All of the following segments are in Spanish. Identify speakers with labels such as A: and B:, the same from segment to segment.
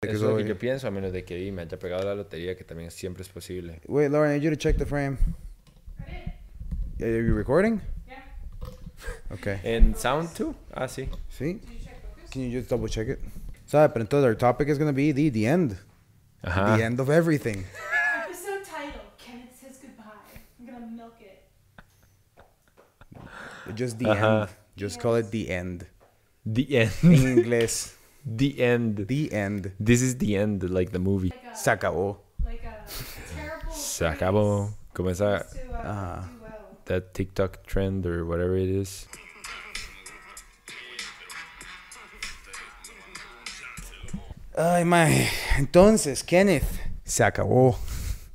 A: Eso es lo que yo pienso, a menos de que me haya pegado la lotería, que también siempre es posible.
B: Wait, Lauren, I need you to check the frame. Are you recording?
C: Yeah.
B: Okay.
A: ¿En Sound too? Ah, sí.
B: See? Can you just double check it? Sabe, pero entonces our topic is going to be the, the end.
A: Ajá.
B: The end of everything.
C: Episode title Kenneth says goodbye. I'm gonna milk it.
B: Just the
A: Ajá.
B: end. Just call it the end.
A: The end.
B: En inglés.
A: the end.
B: The end.
A: This is the end, like the movie.
C: Like a,
B: Se acabó.
C: like a terrible.
A: Se acabó. Como esa,
C: uh,
B: Ah.
A: that TikTok trend or whatever it is.
B: Ay, mae. Entonces, Kenneth. Se acabó.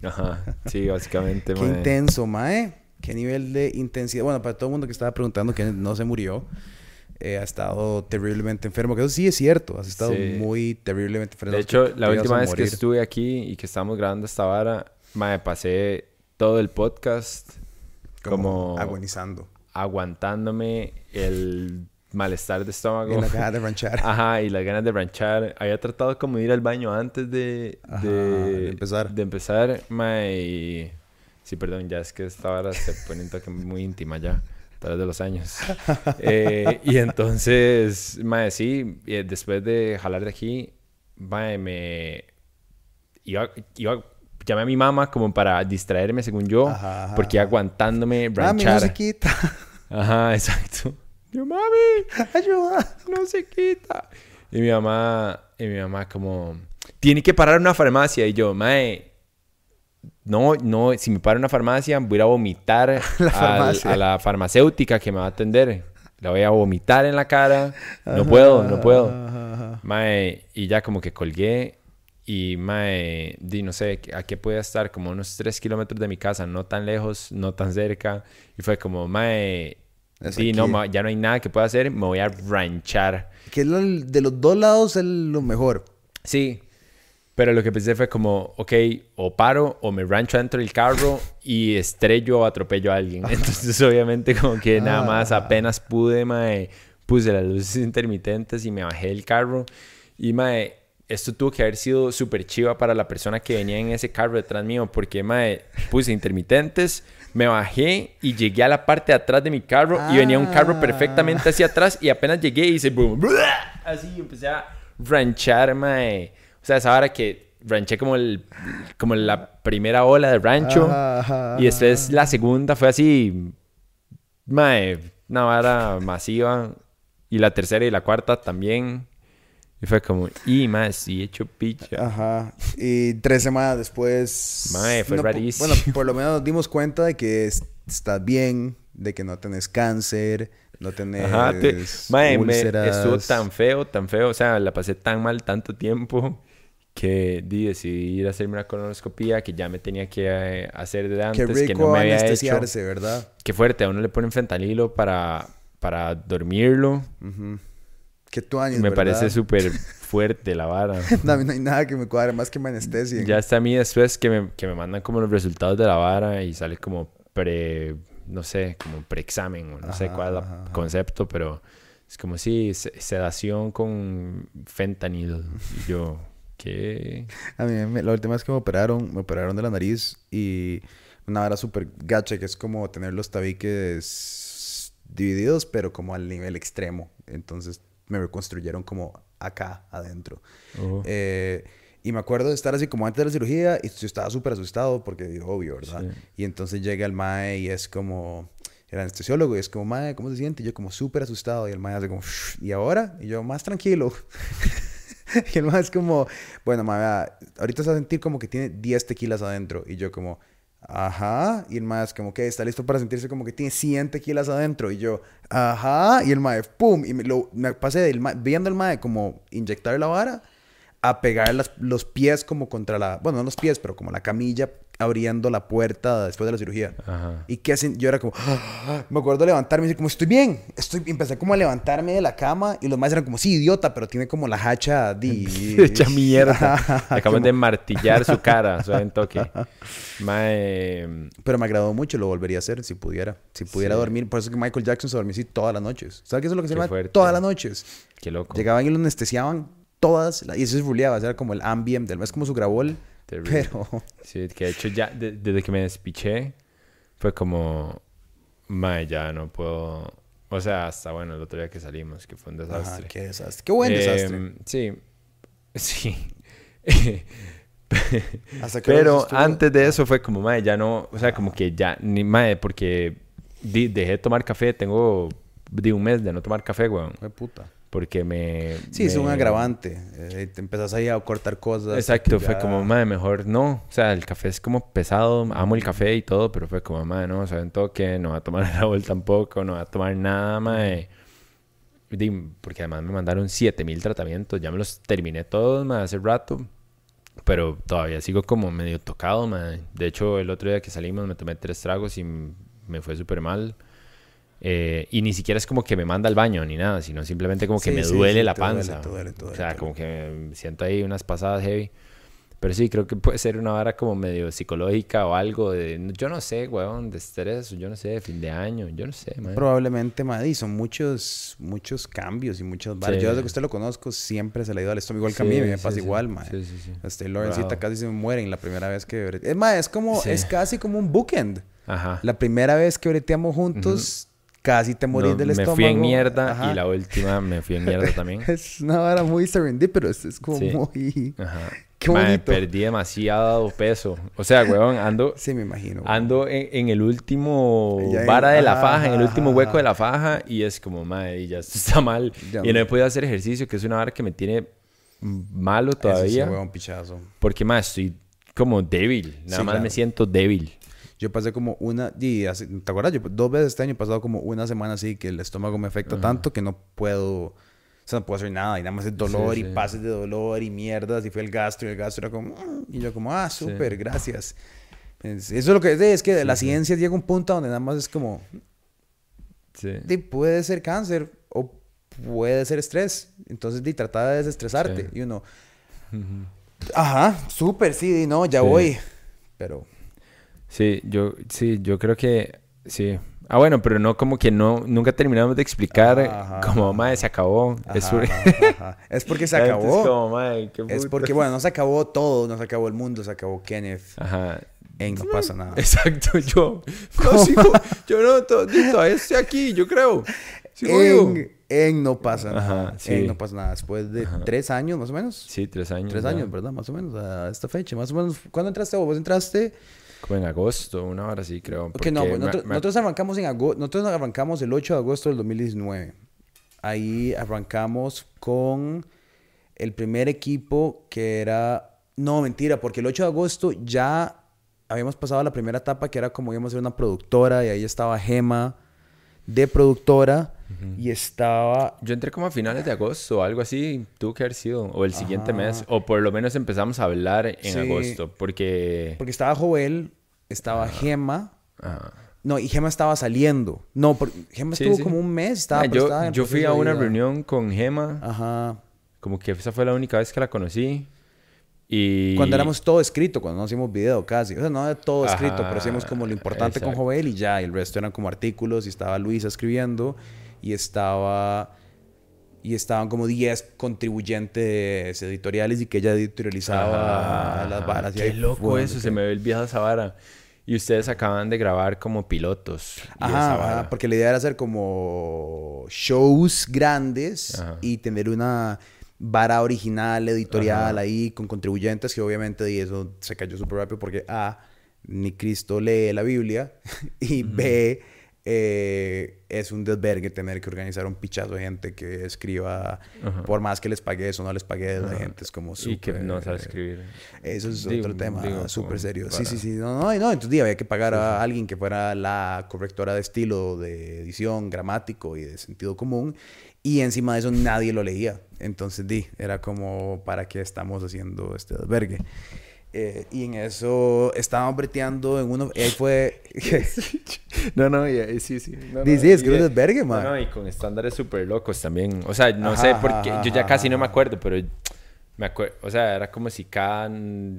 A: Ajá. Sí, básicamente,
B: Qué
A: mae.
B: intenso, mae. Qué nivel de intensidad. Bueno, para todo el mundo que estaba preguntando, Kenneth no se murió. Eh, ha estado terriblemente enfermo. Que eso sí es cierto. Has estado
A: Sí.
B: muy terriblemente enfermo.
A: De hecho, la última vez que estuve aquí y que estábamos grabando esta vara, me pasé todo el podcast como,
B: agonizando.
A: aguantándome el malestar de estómago.
B: En la caja de ranchar.
A: Ajá, y las ganas de ranchar. Había tratado como de ir al baño antes de,
B: Ajá,
A: de,
B: empezar.
A: De empezar, y- Sí, perdón, ya es que esta hora se pone un toque muy íntima ya, través de los años. Eh, y entonces, mae, sí, eh, después de jalar de aquí, mae, me... Iba, iba, llamé a mi mamá como para distraerme, según yo,
B: Ajá, ajá,
A: porque aguantándome
B: Mami, no
A: ranchar.
B: se quita.
A: Ajá, exacto. Yo, mami,
B: Ayuda.
A: no se quita. Y mi mamá, y mi mamá como, tiene que parar una farmacia. Y yo, mae, no, no, si me paro en una farmacia, voy a ir a vomitar
B: La
A: al- a la farmacéutica que me va a atender. La voy a vomitar en la cara. No puedo, no puedo.
B: Ajá, ajá.
A: Mae, y ya como que colgué. Y mae, di, no sé, a qué podía estar, como unos 3 kilómetros de mi casa, no tan lejos, no tan cerca. Y fue como, mae, di, no, ma- ya no hay nada que pueda hacer, me voy a ranchar.
B: Que es lo- de los dos lados es lo mejor.
A: Sí, pero lo que pensé fue como, ok, o paro o me rancho dentro del carro y estrello o atropello a alguien. Entonces, obviamente, como que nada más
B: Ah.
A: apenas pude, mae, puse las luces intermitentes y me bajé del carro. Y, mae, esto tuvo que haber sido súper chiva para la persona que venía en ese carro detrás mío, porque, mae, puse intermitentes, me bajé y llegué a la parte de atrás de mi carro y venía un carro
B: Ah.
A: perfectamente hacia atrás y apenas llegué y hice boom, así empecé a ranchar, mae. O sea, esa hora que ranché como, el, como la primera ola de rancho
B: Ajá,
A: y después la segunda fue así, mae, una vara masiva y la tercera y la cuarta también. Y fue como, y mae, sí, hecho picha.
B: Ajá. Y tres semanas después.
A: Mae, fue rarísimo.
B: Bueno, por lo menos nos dimos cuenta de que es- estás bien, de que no tenés cáncer, no tenés.
A: Ajá, te- mae, me- estuvo tan feo, tan feo, o sea, la pasé tan mal tanto tiempo que decidí ir a hacerme una colonoscopía que ya me tenía que eh, hacer de
B: Qué
A: antes,
B: rico
A: que no me había hecho. Qué fuerte, a uno le ponen fentanilo para, para dormirlo.
B: Ujú. Qué tu años,
A: Me
B: ¿verdad?
A: parece súper fuerte la vara.
B: No, a mí no hay nada que me cuadre más que me anestesien.
A: Ya está a mí después que me, que me mandan como los resultados de la vara y sale como pre, no sé, como preexamen o no sé cuál es el concepto, pero es como si sedación con fentanil. Y yo, ¿qué?
B: A mí me- la última vez que me operaron, me operaron de la nariz y una vara súper gacha que es como tener los tabiques divididos, pero como al nivel extremo. Entonces me reconstruyeron como acá adentro.
A: Oh,
B: Eh, y me acuerdo de estar así como antes de la cirugía y yo estaba súper asustado porque, obvio, ¿verdad?
A: Sí.
B: Y entonces llega el mae y es como, el anestesiólogo y es como, mae, ¿cómo se siente? Y yo como súper asustado y el mae hace como, ¿y ahora? Y yo, más tranquilo. y el mae es como, bueno, vea, ahorita se va a sentir como que tiene 10 tequilas adentro. Y yo como, ajá. Y el es como, que está listo para sentirse como que tiene 100 tequilas adentro. Y yo, ajá. Y el mae, pum. Y me, lo, me pasé del mae- viendo al mae como inyectar la vara a pegar las- los pies como contra la, bueno, no los pies, pero como la camilla abriendo la puerta después de la cirugía.
A: Ajá.
B: Y que hacen, yo era como, me acuerdo levantarme y decir como, estoy bien, estoy, empecé como a levantarme de la cama y los más eran como, sí, idiota, pero tiene como la hacha de...
A: Hecha mierda. Acaban
B: como-
A: de martillar su cara, suave en toque.
B: Pero me agradó mucho, lo volvería a hacer si pudiera. Si pudiera
A: Sí.
B: dormir. Por eso es que Michael Jackson se dormía así todas las noches. ¿Sabes qué es lo que se llama? Todas las noches.
A: qué loco.
B: Llegaban y lo anestesiaban todas, y eso es ruleaba, era como el ambient del mes, como su grabol,
A: Terrible.
B: pero
A: Sí, que de hecho ya de- desde que me despiché fue como, mae, ya no puedo. O sea, hasta bueno, el otro día que salimos, que fue un
B: ajá,
A: desastre.
B: qué desastre, qué buen desastre.
A: Em, sí, sí.
B: Hasta ahora
A: Pero antes de eso fue como, mae, ya no, o sea, como que ya, ni mae, porque dejé de tomar café, tengo de un mes de no tomar café, weón,
B: Fue puta.
A: Porque me...
B: Sí, es un
A: me-
B: agravante. eh, te empezás ahí a cortar cosas.
A: Exacto,
B: que
A: fue
B: ya-
A: como, madre, mejor no. O sea, el café es como pesado, amo el café y todo, pero fue como, madre, no, saben todo que no va a tomar agua tampoco, no va a tomar nada, madre. Porque además me mandaron 7000 tratamientos, ya me los terminé todos, madre, hace rato. Pero todavía sigo como medio tocado, madre. De hecho, el otro día que salimos me tomé tres tragos y me fue súper mal. Eh, y ni siquiera es como que me manda al baño ni nada, sino simplemente como que
B: Sí,
A: me
B: sí,
A: duele
B: sí,
A: la
B: duele,
A: panza.
B: duele, te duele,
A: o sea, como que siento ahí unas pasadas heavy. Pero sí, creo que puede ser una vara como medio psicológica o algo de... Yo no sé, weón, de estrés, yo no sé, de fin de año, yo no sé, man.
B: Probablemente, Maddy, son muchos, muchos cambios y muchas varas.
A: Sí.
B: Yo desde que usted lo conozco siempre se le ha ido al estómago. Igual que a mí,
A: Sí,
B: me
A: sí,
B: pasa
A: sí.
B: igual, man.
A: Sí, sí, sí.
B: Este, Lorencita
A: Bravo.
B: casi se me muere en la primera vez que... Es más, es como...
A: Sí.
B: Es casi como un bookend.
A: Ajá.
B: La primera vez que breteamos juntos, casi te morís
A: No,
B: del
A: me
B: estómago.
A: fui en mierda
B: Ajá.
A: y la última me fui en mierda también.
B: Es una vara muy serendipitous. Es como
A: Sí.
B: muy...
A: Ajá.
B: Qué bonito.
A: perdí demasiado peso. O sea, weón, ando...
B: Sí, me imagino.
A: Ando en, en el último
B: Ya en-
A: vara de la
B: ajá,
A: faja, en el último hueco de la faja y es como, madre, ya esto está mal.
B: Ya
A: y no he podido hacer ejercicio, que es una vara que me tiene malo
B: Eso sí,
A: todavía.
B: huevón, pichazo.
A: porque, más estoy como débil. Nada
B: Sí,
A: más me
B: claro.
A: siento débil.
B: Yo pasé como una... Y ¿Te acuerdas? Yo dos veces este año he pasado como una semana así que el estómago me afecta tanto que no puedo... O sea, no puedo hacer nada. Y nada más es dolor
A: Sí,
B: y
A: sí.
B: pases de dolor y mierdas. Y fue el gastro y el gastro era como... "Mm", Y yo como, ah, súper, gracias. Es- Eso es lo que... sí, Es que la ciencia llega a un punto donde nada más es como...
A: Sí.
B: puede ser cáncer o puede ser estrés. Entonces, di, trata de desestresarte.
A: Sí.
B: Y uno... Ajá, súper, sí, di, no, ya
A: Sí.
B: voy. Pero...
A: Sí, yo, sí, yo creo que sí. Ah, bueno, pero no como que no, nunca terminamos de explicar
B: Ajá,
A: como,
B: ajá.
A: madre, se acabó. es, por-
B: porque se acabó.
A: Es como, "Mae, qué
B: Es
A: puta".
B: porque, bueno, no se acabó todo, no se acabó el mundo, se acabó Kenneth.
A: Ajá.
B: Ey, no pasa nada.
A: Exacto, yo. No, sigo, yo no, to- todavía estoy aquí, yo creo. Sigo vivo.
B: En, en no pasa nada.
A: Ajá, sí.
B: En no pasa nada. Después de tres años, más o menos.
A: Sí, tres años.
B: Tres
A: ya.
B: años, ¿verdad? Más o menos, a esta fecha. Más o menos. ¿Cuándo entraste vos? ¿Vos entraste?
A: Como en agosto, una hora sí, creo.
B: Ok, no,
A: porque
B: pues, nosotros,
A: me-
B: nosotros arrancamos en agosto. Nosotros arrancamos el 8 de agosto del 2019. Ahí arrancamos con el primer equipo que era. No, mentira, porque el 8 de agosto ya habíamos pasado la primera etapa que era como íbamos a ser una productora y ahí estaba Gema de productora y estaba.
A: Yo entré como a finales de agosto o algo así, tuvo que haber sido. O el siguiente
B: Ajá.
A: mes. O por lo menos empezamos a hablar en
B: Sí.
A: agosto. Porque.
B: Porque estaba Joel, estaba Gema.
A: Ajá.
B: No, y Gema estaba saliendo. No, porque Gema
A: Sí,
B: estuvo
A: sí.
B: como un mes. Estaba,
A: Ah, yo,
B: estaba
A: yo fui a una reunión con Gema.
B: Ajá.
A: Como que esa fue la única vez que la conocí. Y.
B: Cuando éramos todo escrito, cuando no hacíamos video casi. O sea, no era todo escrito,
A: Ajá,
B: pero hacíamos como lo importante con
A: exacto.
B: Jovel y ya. Y el resto eran como artículos y estaba Luisa escribiendo y estaba... Y estaban como 10 contribuyentes editoriales y que ella editorializaba las varas.
A: Qué loco eso, se me ve el viejo esa vara. Y ustedes acaban de grabar como pilotos.
B: Ajá, porque la idea era hacer como shows grandes
A: Ajá.
B: y tener una vara original, editorial
A: Ajá.
B: ahí con contribuyentes que obviamente y eso se cayó súper rápido porque A, ni Cristo lee la Biblia y B, eh, es un desvergue tener que organizar un pichazo de gente que escriba,
A: Ajá.
B: por más que les pague eso, no les pague, la gente es como
A: Y que
B: súper-
A: no sabe escribir.
B: eso es
A: Digo-
B: otro tema súper serio. Sí,
A: para-
B: sí, sí. No, no, no. Entonces había que pagar a alguien que fuera la correctora de estilo, de edición, gramático y de sentido común. Y encima de eso nadie lo leía. Entonces, di, era como, ¿para qué estamos haciendo este desvergue? Eh, y en eso estábamos breteando en uno... y ahí fue...
A: No, no, y- y sí, sí. No,
B: Di,
A: no,
B: sí, es que
A: y-
B: es un desvergue,
A: no,
B: man.
A: no, y con estándares súper locos también. O sea, no
B: Ajá,
A: sé por qué.
B: ajá,
A: Yo ya
B: ajá,
A: casi no me
B: ajá.
A: acuerdo, pero me acuerdo. O sea, era como si cada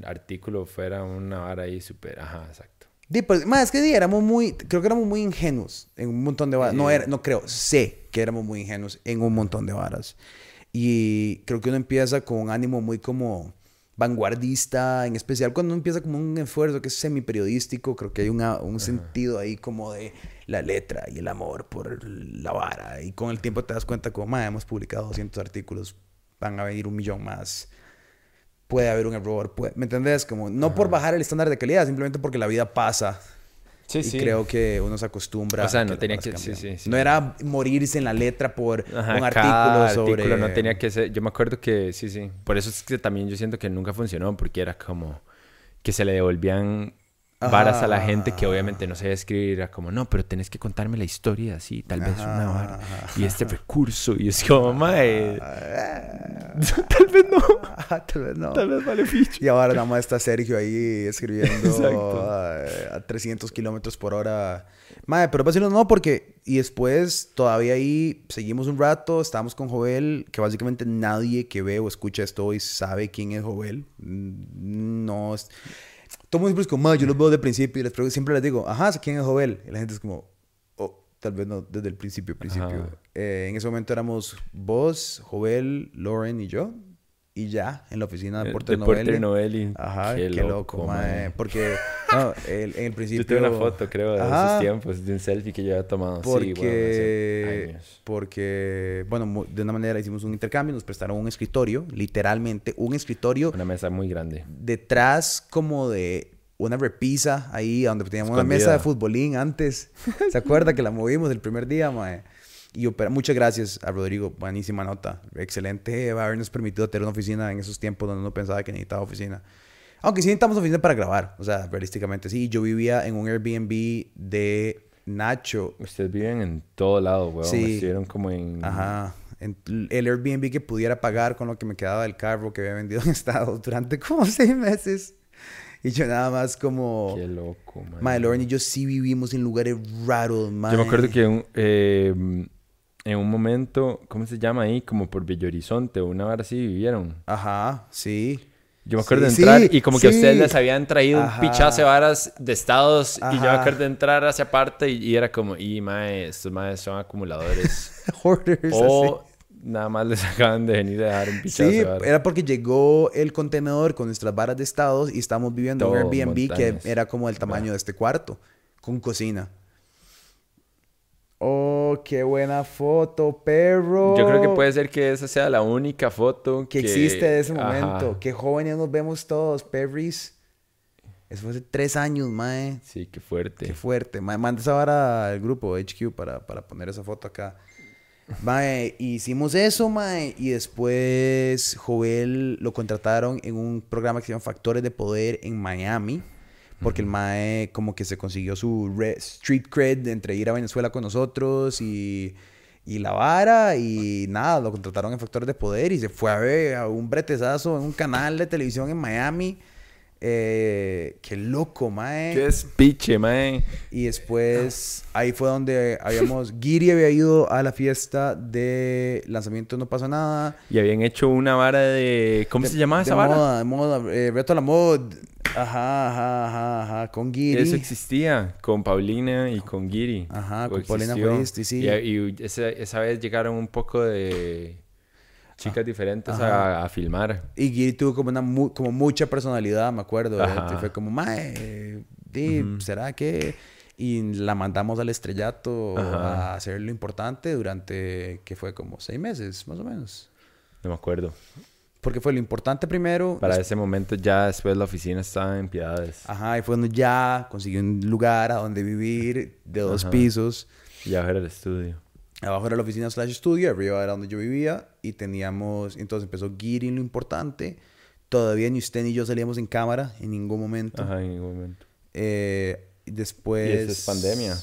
A: artículo fuera una vara ahí súper. Ajá, exacto.
B: Di, pues, ma, es que di, éramos muy, creo que éramos muy ingenuos en un montón de varas. No, era, no creo, sé que éramos muy ingenuos en un montón de varas. Y creo que uno empieza con un ánimo muy como vanguardista, en especial cuando empieza como un esfuerzo que es semi-periodístico, creo que hay una- un sentido ahí como de la letra y el amor por la vara. Y con el tiempo te das cuenta como, "Ma, hemos publicado 200 artículos, van a venir un millón más. Puede haber un error, puede- ¿me entendés? Como, no por bajar el estándar de calidad, simplemente porque la vida pasa.
A: Sí,
B: y
A: sí.
B: creo que uno se acostumbra.
A: O sea, no tenía que- sí,
B: cambian.
A: sí, sí.
B: No era morirse en la letra por
A: Ajá,
B: un
A: cada
B: artículo sobre...
A: artículo no tenía que ser. Yo me acuerdo que sí, sí. Por eso es que también yo siento que nunca funcionó, porque era como que se le devolvían varas a la gente que obviamente no sabía escribir. Era como, no, pero tenés que contarme la historia así, tal vez una vara. Y este recurso. Y es como, mae. tal vez no.
B: Tal vez no.
A: Tal vez vale ficho.
B: Y ahora nada más está Sergio ahí escribiendo
A: Exacto.
B: a, a 300 kilómetros por hora. Madre, pero básicamente no, porque... Y después todavía ahí seguimos un rato, estábamos con Jovel, que básicamente nadie que ve o escucha esto hoy sabe quién es Jovel. Mm, No... es- Todo mundo siempre es como, "Ma, yo los veo de principio y les pregunto, siempre les digo, ajá, quién es Jovel. Y la gente es como, oh, tal vez no desde el principio, principio. Eh, en ese momento éramos vos, Jovel, Lauren y yo. Y ya, en la oficina de Porter
A: De Porter
B: Novelli. Ajá, qué, loco, mae. Porque, no, el- en el principio...
A: Yo tengo una foto, creo, de
B: Ajá,
A: esos tiempos, de un selfie que yo había tomado.
B: Porque,
A: Sí, bueno, hace años.
B: porque, bueno, de una manera hicimos un intercambio, nos prestaron un escritorio, literalmente un escritorio
A: Una mesa muy grande.
B: detrás como de una repisa ahí donde teníamos una mesa de futbolín antes. ¿Se acuerda que la movimos el primer día, mae? Y opera- muchas gracias a Rodrigo, buenísima nota. Excelente habernos permitido tener una oficina en esos tiempos donde uno pensaba que necesitaba oficina. Aunque sí necesitamos oficina para grabar, o sea, realísticamente sí. Yo vivía en un Airbnb de Nacho.
A: Ustedes viven en todo lado, weón.
B: Sí.
A: Estuvieron como en...
B: Ajá. En el Airbnb que pudiera pagar con lo que me quedaba del carro que había vendido en Estados durante como seis meses. Y yo nada más como...
A: Qué loco, man.
B: Lauren y yo sí vivimos en lugares raros, mae.
A: Yo me acuerdo que un- eh, en un momento, ¿cómo se llama ahí? Como por Bello Horizonte o una vara así vivieron.
B: Ajá, sí.
A: Yo me acuerdo
B: Sí,
A: de entrar
B: sí,
A: y como que
B: sí.
A: ustedes les habían traído
B: Ajá.
A: un pichazo de varas de estados y yo me acuerdo de entrar hacia aparte y, y era como, y mae, estos maes son acumuladores.
B: Hoarders,
A: o nada más les acaban de venir a dar un
B: así.
A: pichazo
B: Sí,
A: de
B: era porque llegó el contenedor con nuestras varas de estados y estábamos viviendo en un Airbnb
A: montañas.
B: que era como el tamaño de este cuarto, con cocina. Oh, qué buena foto, perro.
A: Yo creo que puede ser que esa sea la única foto
B: que existe de ese
A: Ajá.
B: momento. Qué jóvenes nos vemos todos, perris. Eso fue hace tres años, mae.
A: Sí, qué fuerte.
B: Qué fuerte. Mae, manda esa vara al grupo HQ para, para poner esa foto acá. Mae, hicimos eso, mae. Y después Jovel lo contrataron en un programa que se llama Factores de Poder en Miami. Porque el mae como que se consiguió su re- street cred entre ir a Venezuela con nosotros y, y la vara. Y nada, lo contrataron en Factores de Poder y se fue a ver a un bretezazo en un canal de televisión en Miami. Eh, qué loco, mae.
A: Qué despiche, mae.
B: Y después ahí fue donde habíamos. Giri había ido a la fiesta de lanzamiento No Pasa Nada.
A: Y habían hecho una vara de... ¿Cómo
B: De-
A: se llamaba
B: de
A: esa vara?
B: Moda, de moda, eh, Reto a la Mod. Ajá, ajá, ajá, ajá. Con Giri.
A: Eso existía con Paulina y con Giri.
B: Ajá, con
A: Coexistió.
B: Paulina Juaristi, sí.
A: Y, y esa, esa vez llegaron un poco de chicas diferentes
B: Ajá.
A: a, a filmar.
B: Y Giri tuvo como, una mu- como mucha personalidad, me acuerdo.
A: Ajá.
B: Fue como, mae, di, ¿será que...? Y la mandamos al estrellato
A: Ajá.
B: a hacer lo importante durante, que fue como seis meses, más o menos.
A: No me acuerdo.
B: Porque fue lo importante primero.
A: Para ese momento ya después la oficina estaba en Piedades.
B: Ajá, y fue donde ya conseguí un lugar a donde vivir de dos
A: Ajá.
B: pisos.
A: Y afuera del estudio.
B: Abajo era la oficina slash estudio, arriba era donde yo vivía. Y teníamos, entonces empezó Giri en lo importante. Todavía ni usted ni yo salíamos en cámara en ningún momento.
A: Ajá, en ningún momento.
B: Eh, después...
A: Y eso es pandemia.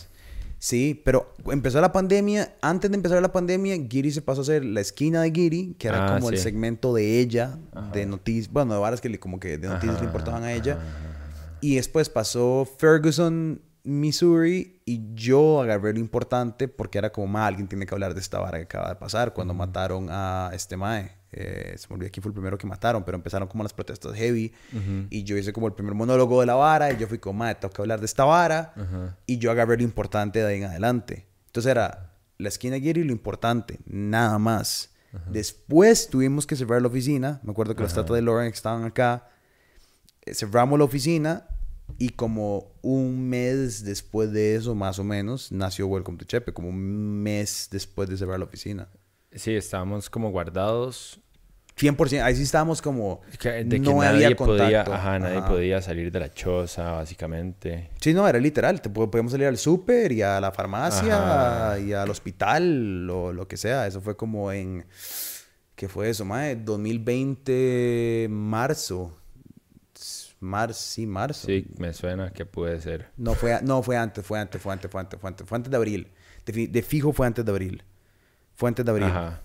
B: Sí, pero empezó la pandemia. Antes de empezar la pandemia, Giri se pasó a ser la esquina de Giri, que era
A: Ah,
B: como el segmento de ella, de noticias, bueno, de varas que le, como que de noticias le
A: Ajá,
B: importaban a ella.
A: ajá,
B: Y después pasó Ferguson, Missouri, y yo agarré lo importante porque era como, ma, alguien tiene que hablar de esta vara que acaba de pasar cuando mataron a este Mae. Eh, se me olvidó quién fue el primero que mataron, pero empezaron como las protestas heavy. Y yo hice como el primer monólogo de la vara, y yo fui como, ma, tengo que hablar de esta vara. Y yo agarré lo importante de ahí en adelante. Entonces era la esquina de Giri lo importante, nada más. Después tuvimos que cerrar la oficina. Me acuerdo que los tatas de Lauren estaban acá. Eh, Cerramos la oficina y como un mes después de eso, más o menos, nació Welcome to Chepe. Como un mes después de cerrar la oficina.
A: Sí, estábamos como guardados.
B: 100%. Ahí sí estábamos como...
A: que- de que
B: no
A: nadie
B: había
A: podía,
B: contacto.
A: ajá, nadie
B: Ajá.
A: podía salir de la choza, básicamente.
B: Sí, no, era literal. Te po- podíamos salir al súper y a la farmacia
A: Ajá.
B: y al hospital o lo que sea. Eso fue como en... ¿Qué fue eso, mae? 2020, marzo. Marzo, sí, marzo.
A: Sí, me suena que puede ser.
B: No fue, no, fue antes, fue antes, fue antes, fue antes, fue antes. Fue antes de abril. De fijo fue antes de abril. Fue antes de abril.
A: Ajá.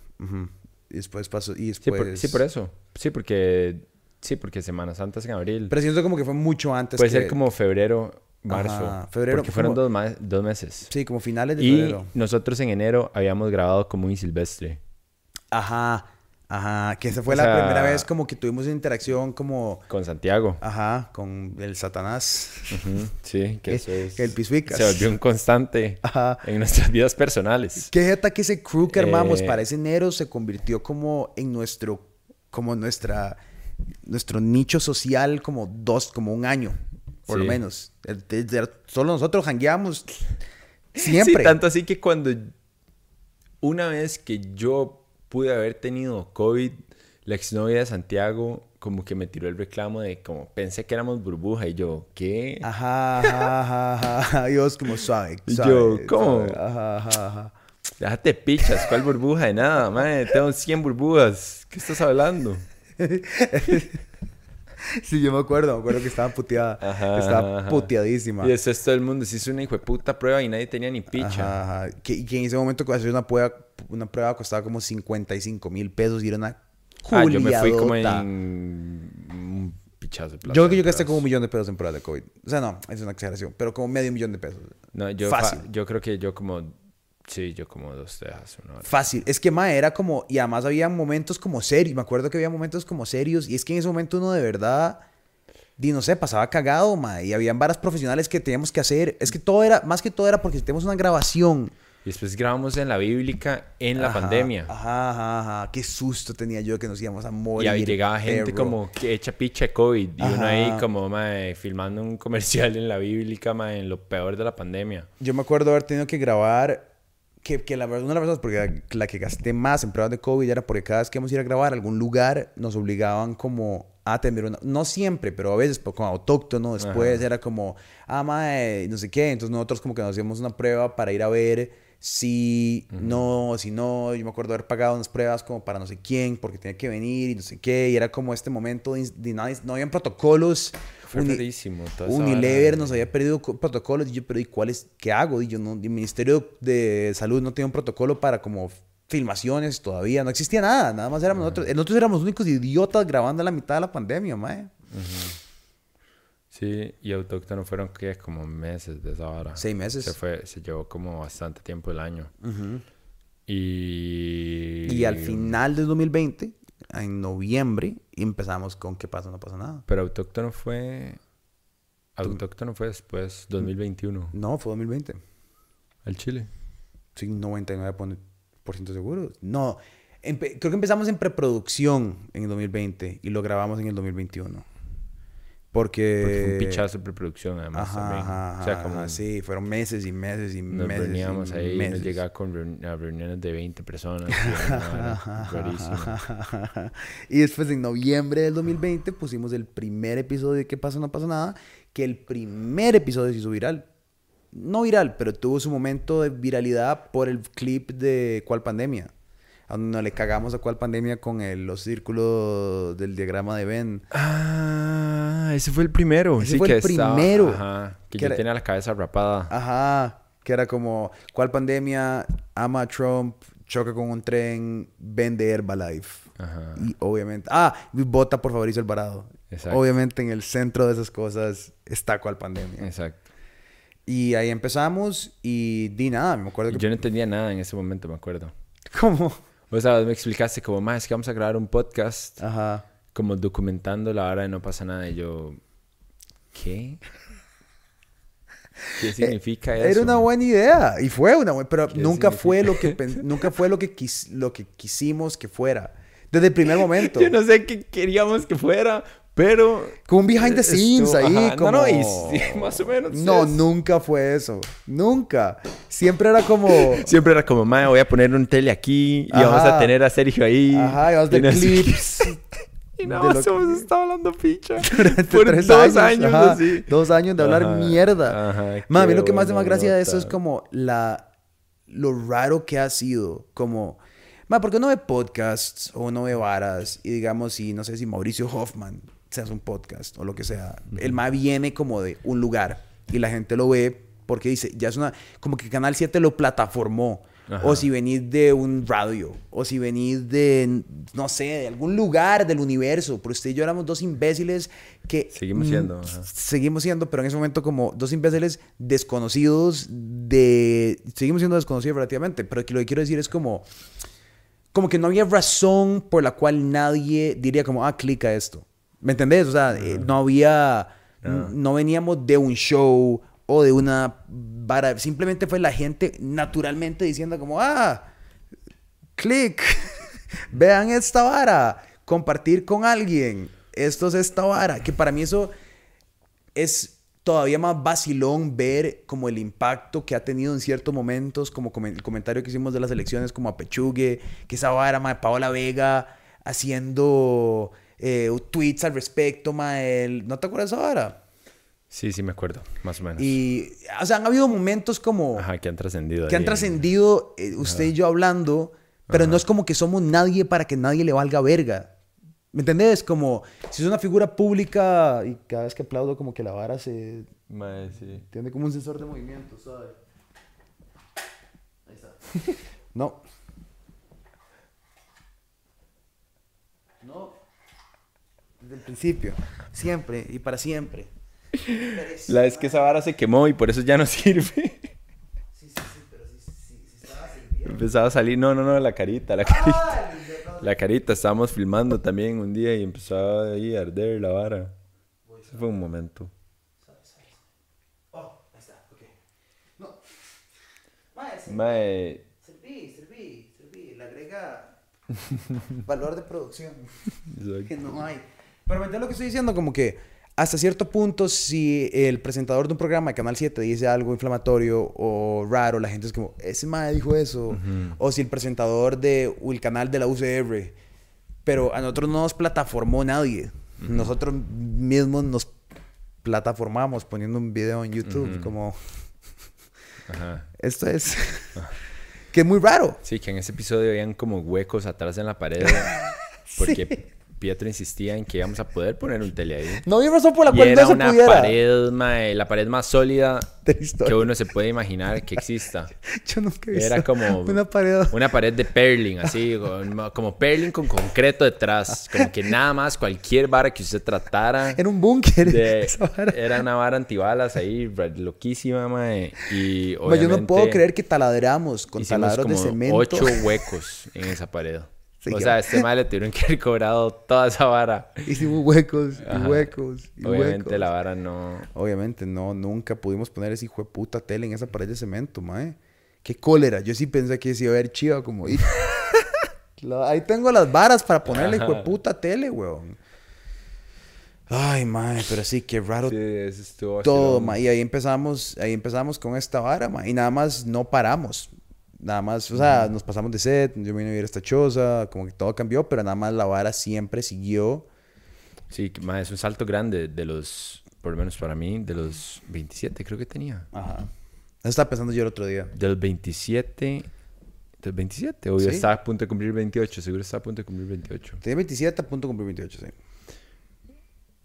B: Y después pasó... Y
A: Sí,
B: después...
A: por, sí, por eso. Sí, porque sí, porque Semana Santa es en abril.
B: Pero siento como que fue mucho antes
A: puede
B: que-
A: ser como febrero, marzo.
B: Ajá, febrero,
A: Porque fueron
B: como-
A: dos, ma- dos meses.
B: Sí, como finales de
A: Y
B: febrero.
A: nosotros en enero habíamos grabado como un silvestre.
B: Ajá, ajá. Que esa fue
A: O
B: la
A: sea-
B: primera vez como que tuvimos una interacción como...
A: Con Santiago.
B: Ajá, con el Satanás.
A: Sí, que eso es...
B: que el pisuicas.
A: Se volvió un constante
B: Ajá.
A: en nuestras vidas personales.
B: Qué jeta que ese crew que armamos
A: Eh.
B: para ese enero se convirtió como en nuestro... Como nuestra... Nuestro nicho social como dos... Como un año. Por lo menos. Solo nosotros jangueamos siempre.
A: Sí, tanto así que cuando una vez que yo pude haber tenido COVID, la exnovia de Santiago como que me tiró el reclamo de como pensé que éramos burbuja y yo, ¿qué?
B: Ajá, ajá, ajá, ajá. Y vos como suave,
A: Y
B: suave,
A: yo, ¿cómo?
B: suave. Ajá, ajá, ajá.
A: Déjate pichas, ¿cuál burbuja de nada? Madre, tengo 100 burbujas. ¿Qué estás hablando?
B: Sí, yo me acuerdo, me acuerdo que estaba puteada.
A: Ajá,
B: estaba
A: ajá.
B: puteadísima.
A: Y después todo el mundo se hizo una hijo de puta prueba y nadie tenía ni picha.
B: Ajá. Que, que en ese momento hacer una prueba, una prueba costaba como 55 mil pesos y era una
A: Ah, yo me fui como
B: culiadota.
A: en pichazo.
B: Yo creo que yo gasté como un millón de pesos en pruebas de COVID. O sea, no, es una exageración, pero como medio millón de pesos.
A: No, yo,
B: Fácil.
A: yo creo que yo como... Sí, yo como dos tejas. Una hora.
B: Fácil. Es que, ma, era como... Y además había momentos como serios. Me acuerdo que había momentos como serios. Y es que en ese momento uno de verdad... Di, no sé, pasaba cagado, ma. Y habían varas profesionales que teníamos que hacer. Es que todo era... Más que todo era porque tenemos una grabación.
A: Y después grabamos en la bíblica en la
B: Ajá,
A: pandemia.
B: Ajá, ajá, ajá. Qué susto tenía yo que nos íbamos a morir.
A: Y ahí llegaba gente
B: perro.
A: como que hecha picha de COVID. Y uno ahí como, mae, filmando un comercial en la bíblica, mae, en lo peor de la pandemia.
B: Yo me acuerdo haber tenido que grabar, que, que la verdad, una de las razones porque la, que gasté más en pruebas de COVID era porque cada vez que íbamos a ir a grabar a algún lugar, nos obligaban como a atender una, no siempre, pero a veces pues, como autóctono, después era como, ah, mae, no sé qué, entonces nosotros como que nos hacíamos una prueba para ir a ver si no, si no, yo me acuerdo haber pagado unas pruebas como para no sé quién, porque tenía que venir y no sé qué, y era como este momento de, de no habían protocolos. Unilever nos había perdido co- protocolos y yo, pero ¿y cuál es? ¿Qué hago? Y yo no, el Ministerio de Salud no tiene un protocolo para como filmaciones todavía, no existía nada, nada más éramos nosotros, nosotros éramos los únicos idiotas grabando a la mitad de la pandemia, mae.
A: Sí, y autóctono fueron que como meses de esa hora.
B: Seis meses.
A: Se fue, se llevó como bastante tiempo el año. Y...
B: Y al final del 2020, en noviembre, empezamos con ¿Qué pasa? No pasa nada.
A: Pero autóctono fue... Autóctono fue después, 2021.
B: No, fue 2020.
A: Al Chile.
B: Sí, 99% seguro. No, creo que empezamos en preproducción en el 2020 y lo grabamos en el 2021. Porque...
A: Porque fue un pichazo de preproducción, además,
B: Ajá,
A: también.
B: ajá,
A: o sea,
B: ajá,
A: como...
B: ajá, sí, fueron meses y meses y
A: Nos
B: meses. y
A: reuníamos ahí, nos
B: meses.
A: llegaba con reun- a reuniones de 20 personas. y
B: después en noviembre del 2020 pusimos el primer episodio de ¿Qué pasa? No pasa nada. Que el primer episodio se hizo viral. No viral, pero tuvo su momento de viralidad por el clip de ¿Cuál pandemia? A donde le cagamos a ¿Cuál pandemia? con el- los círculos del diagrama de Ben.
A: Ah, ese fue el primero.
B: Ese
A: sí,
B: fue
A: que
B: el
A: estaba-
B: primero.
A: ajá, que
B: Que
A: yo
B: era-
A: tenía la cabeza rapada.
B: Ajá, que era como, ¿cuál pandemia ama a Trump, choca con un tren, vende Herbalife?
A: Ajá.
B: Y obviamente, ah, vota por Fabricio Alvarado.
A: Exacto.
B: Obviamente en el centro de esas cosas está cuál pandemia.
A: Exacto.
B: Y ahí empezamos y di nada, me acuerdo que...
A: Yo no entendía nada en ese momento, me acuerdo.
B: ¿Cómo?
A: O sea, me explicaste como, más es que vamos a grabar un podcast,
B: Ajá.
A: como documentando la hora de no pasa nada. Y yo, ¿qué? ¿Qué significa eso?
B: Eh, Era una buena idea y fue una buena, pero
A: ¿Qué
B: nunca fue lo que nunca fue lo que quis- lo que quisimos que fuera. Desde el primer momento.
A: Yo no sé qué queríamos que fuera, pero...
B: Como un behind the scenes ahí,
A: ajá,
B: como...
A: No, no, y sí, más o menos.
B: No,
A: es-
B: nunca fue eso. Nunca. Siempre era como...
A: Siempre era como, mae, voy a poner un tele aquí y vamos a tener a Sergio ahí.
B: Ajá, y vamos a
A: y no qué.
B: clips.
A: Y
B: de
A: nada más hemos
B: que-
A: estado hablando picha.
B: Durante
A: Por
B: tres
A: dos años, así.
B: Dos años de hablar
A: Ajá,
B: mierda.
A: ajá,
B: Ma, a mí
A: qué
B: lo que más da
A: buena
B: gracia de eso es como la... Lo raro que ha sido. Como... Ma, porque uno ve podcasts o uno ve varas y digamos, si no sé si Mauricio Hoffman se hace un podcast o lo que sea, el ma viene como de un lugar y la gente lo ve porque dice, ya es una... Como que Canal 7 lo plataformó.
A: Ajá.
B: O si venís de un radio, o si venís de, no sé, de algún lugar del universo. Pero usted y yo éramos dos imbéciles que...
A: Seguimos siendo,
B: mm,
A: ajá.
B: Seguimos siendo, pero en ese momento como dos imbéciles desconocidos de... Seguimos siendo desconocidos relativamente, pero lo que quiero decir es como... Como que no había razón por la cual nadie diría como, ah, clica esto. ¿Me entendés? O sea, eh, no había... No veníamos de un show o de una vara. Simplemente fue la gente naturalmente diciendo como, ah, clic, vean esta vara, compartir con alguien, esto es esta vara, que para mí eso es todavía más vacilón ver como el impacto que ha tenido en ciertos momentos, como el comentario que hicimos de las elecciones como a Pechugue, que esa vara, ma, Paola Vega haciendo eh, tweets al respecto, ma, el- ¿no te acuerdas de esa vara?
A: Sí, sí me acuerdo, más o menos.
B: Y, o sea, han habido momentos como
A: Ajá, que han trascendido.
B: que han trascendido eh, usted y yo hablando, pero no es como que somos nadie para que nadie le valga verga. ¿Me entendés? Como si es una figura pública y cada vez que aplaudo como que la vara se
A: Mae, sí.
B: tiene como un sensor de movimiento, ¿sabes? Ahí está. No. Desde el principio. Siempre y para siempre.
A: La vez que esa vara se quemó y por eso ya no sirve.
B: Sí, sí, sí, pero sí, sí, sí estaba sirviendo.
A: Empezaba a salir, no, no, no, la carita, la carita. La carita, estábamos filmando también un día y empezó ahí a arder la vara. Ese fue un momento.
B: Oh, ahí está, ok. No. Mae, serví, serví, serví. Le agrega valor de producción que no hay. Pero ¿me lo que estoy diciendo? Como que hasta cierto punto, si el presentador de un programa de Canal 7 dice algo inflamatorio o raro, la gente es como, ese mae dijo eso. O si el presentador de o el canal de la UCR. Pero a nosotros no nos plataformó nadie. Nosotros mismos nos plataformamos poniendo un video en YouTube. Como,
A: Ajá.
B: esto es... que es muy raro.
A: Sí, que en ese episodio habían como huecos atrás en la pared. Porque Pietro insistía en que íbamos a poder poner un tele ahí.
B: No había razón por la
A: Y
B: cual
A: era
B: no se
A: una
B: pudiera.
A: pared, mae, la pared más sólida que uno se puede imaginar que exista.
B: Yo nunca he visto
A: Era como
B: una pared.
A: una pared de perling, así, como perling con concreto detrás. Como que nada más, cualquier vara que usted tratara.
B: Era un búnker.
A: era una vara antibalas ahí, loquísima, mae. Y
B: Ma, yo no puedo
A: obviamente
B: creer que taladramos con taladros de cemento.
A: ocho huecos en esa pared.
B: Sí,
A: o sea, este mae le tuvieron que haber cobrado toda esa vara.
B: Hicimos huecos y
A: Ajá.
B: huecos y
A: Obviamente
B: huecos.
A: la vara no...
B: Obviamente no, nunca pudimos poner ese hijo de puta tele en esa pared de cemento, mae. Qué cólera. Yo sí pensé que se iba a ver chiva como... Ahí tengo las varas para ponerle hijo de puta tele, weón. Ay, mae, pero sí, qué raro
A: Sí, eso estuvo
B: todo,
A: vacilón.
B: ma. Y ahí empezamos, ahí empezamos con esta vara, ma. Y nada más no paramos. Nada más, o sea, nos pasamos de set, yo me vine a vivir a esta choza, como que todo cambió, pero nada más la vara siempre siguió.
A: Sí, es un salto grande de los, por lo menos para mí, de los 27 creo que tenía.
B: Ajá. Eso estaba pensando yo el otro día.
A: De los 27... ¿Del 27? O yo
B: Sí.
A: estaba a punto de cumplir 28, seguro estaba a punto de cumplir 28.
B: Tenía 27 a punto de cumplir 28, sí.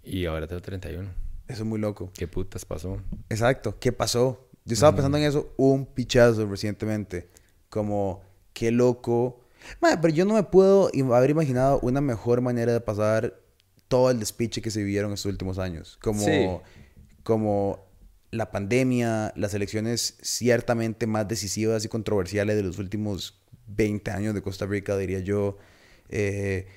A: Y ahora tengo 31.
B: Eso es muy loco.
A: ¿Qué putas pasó?
B: Exacto. ¿Qué pasó? Yo estaba pensando en eso un pichazo recientemente. Como, qué loco. Ma, pero yo no me puedo haber imaginado una mejor manera de pasar todo el despiche que se vivieron estos últimos años. Como,
A: Sí.
B: como la pandemia, las elecciones ciertamente más decisivas y controversiales de los últimos 20 años de Costa Rica, diría yo. Eh,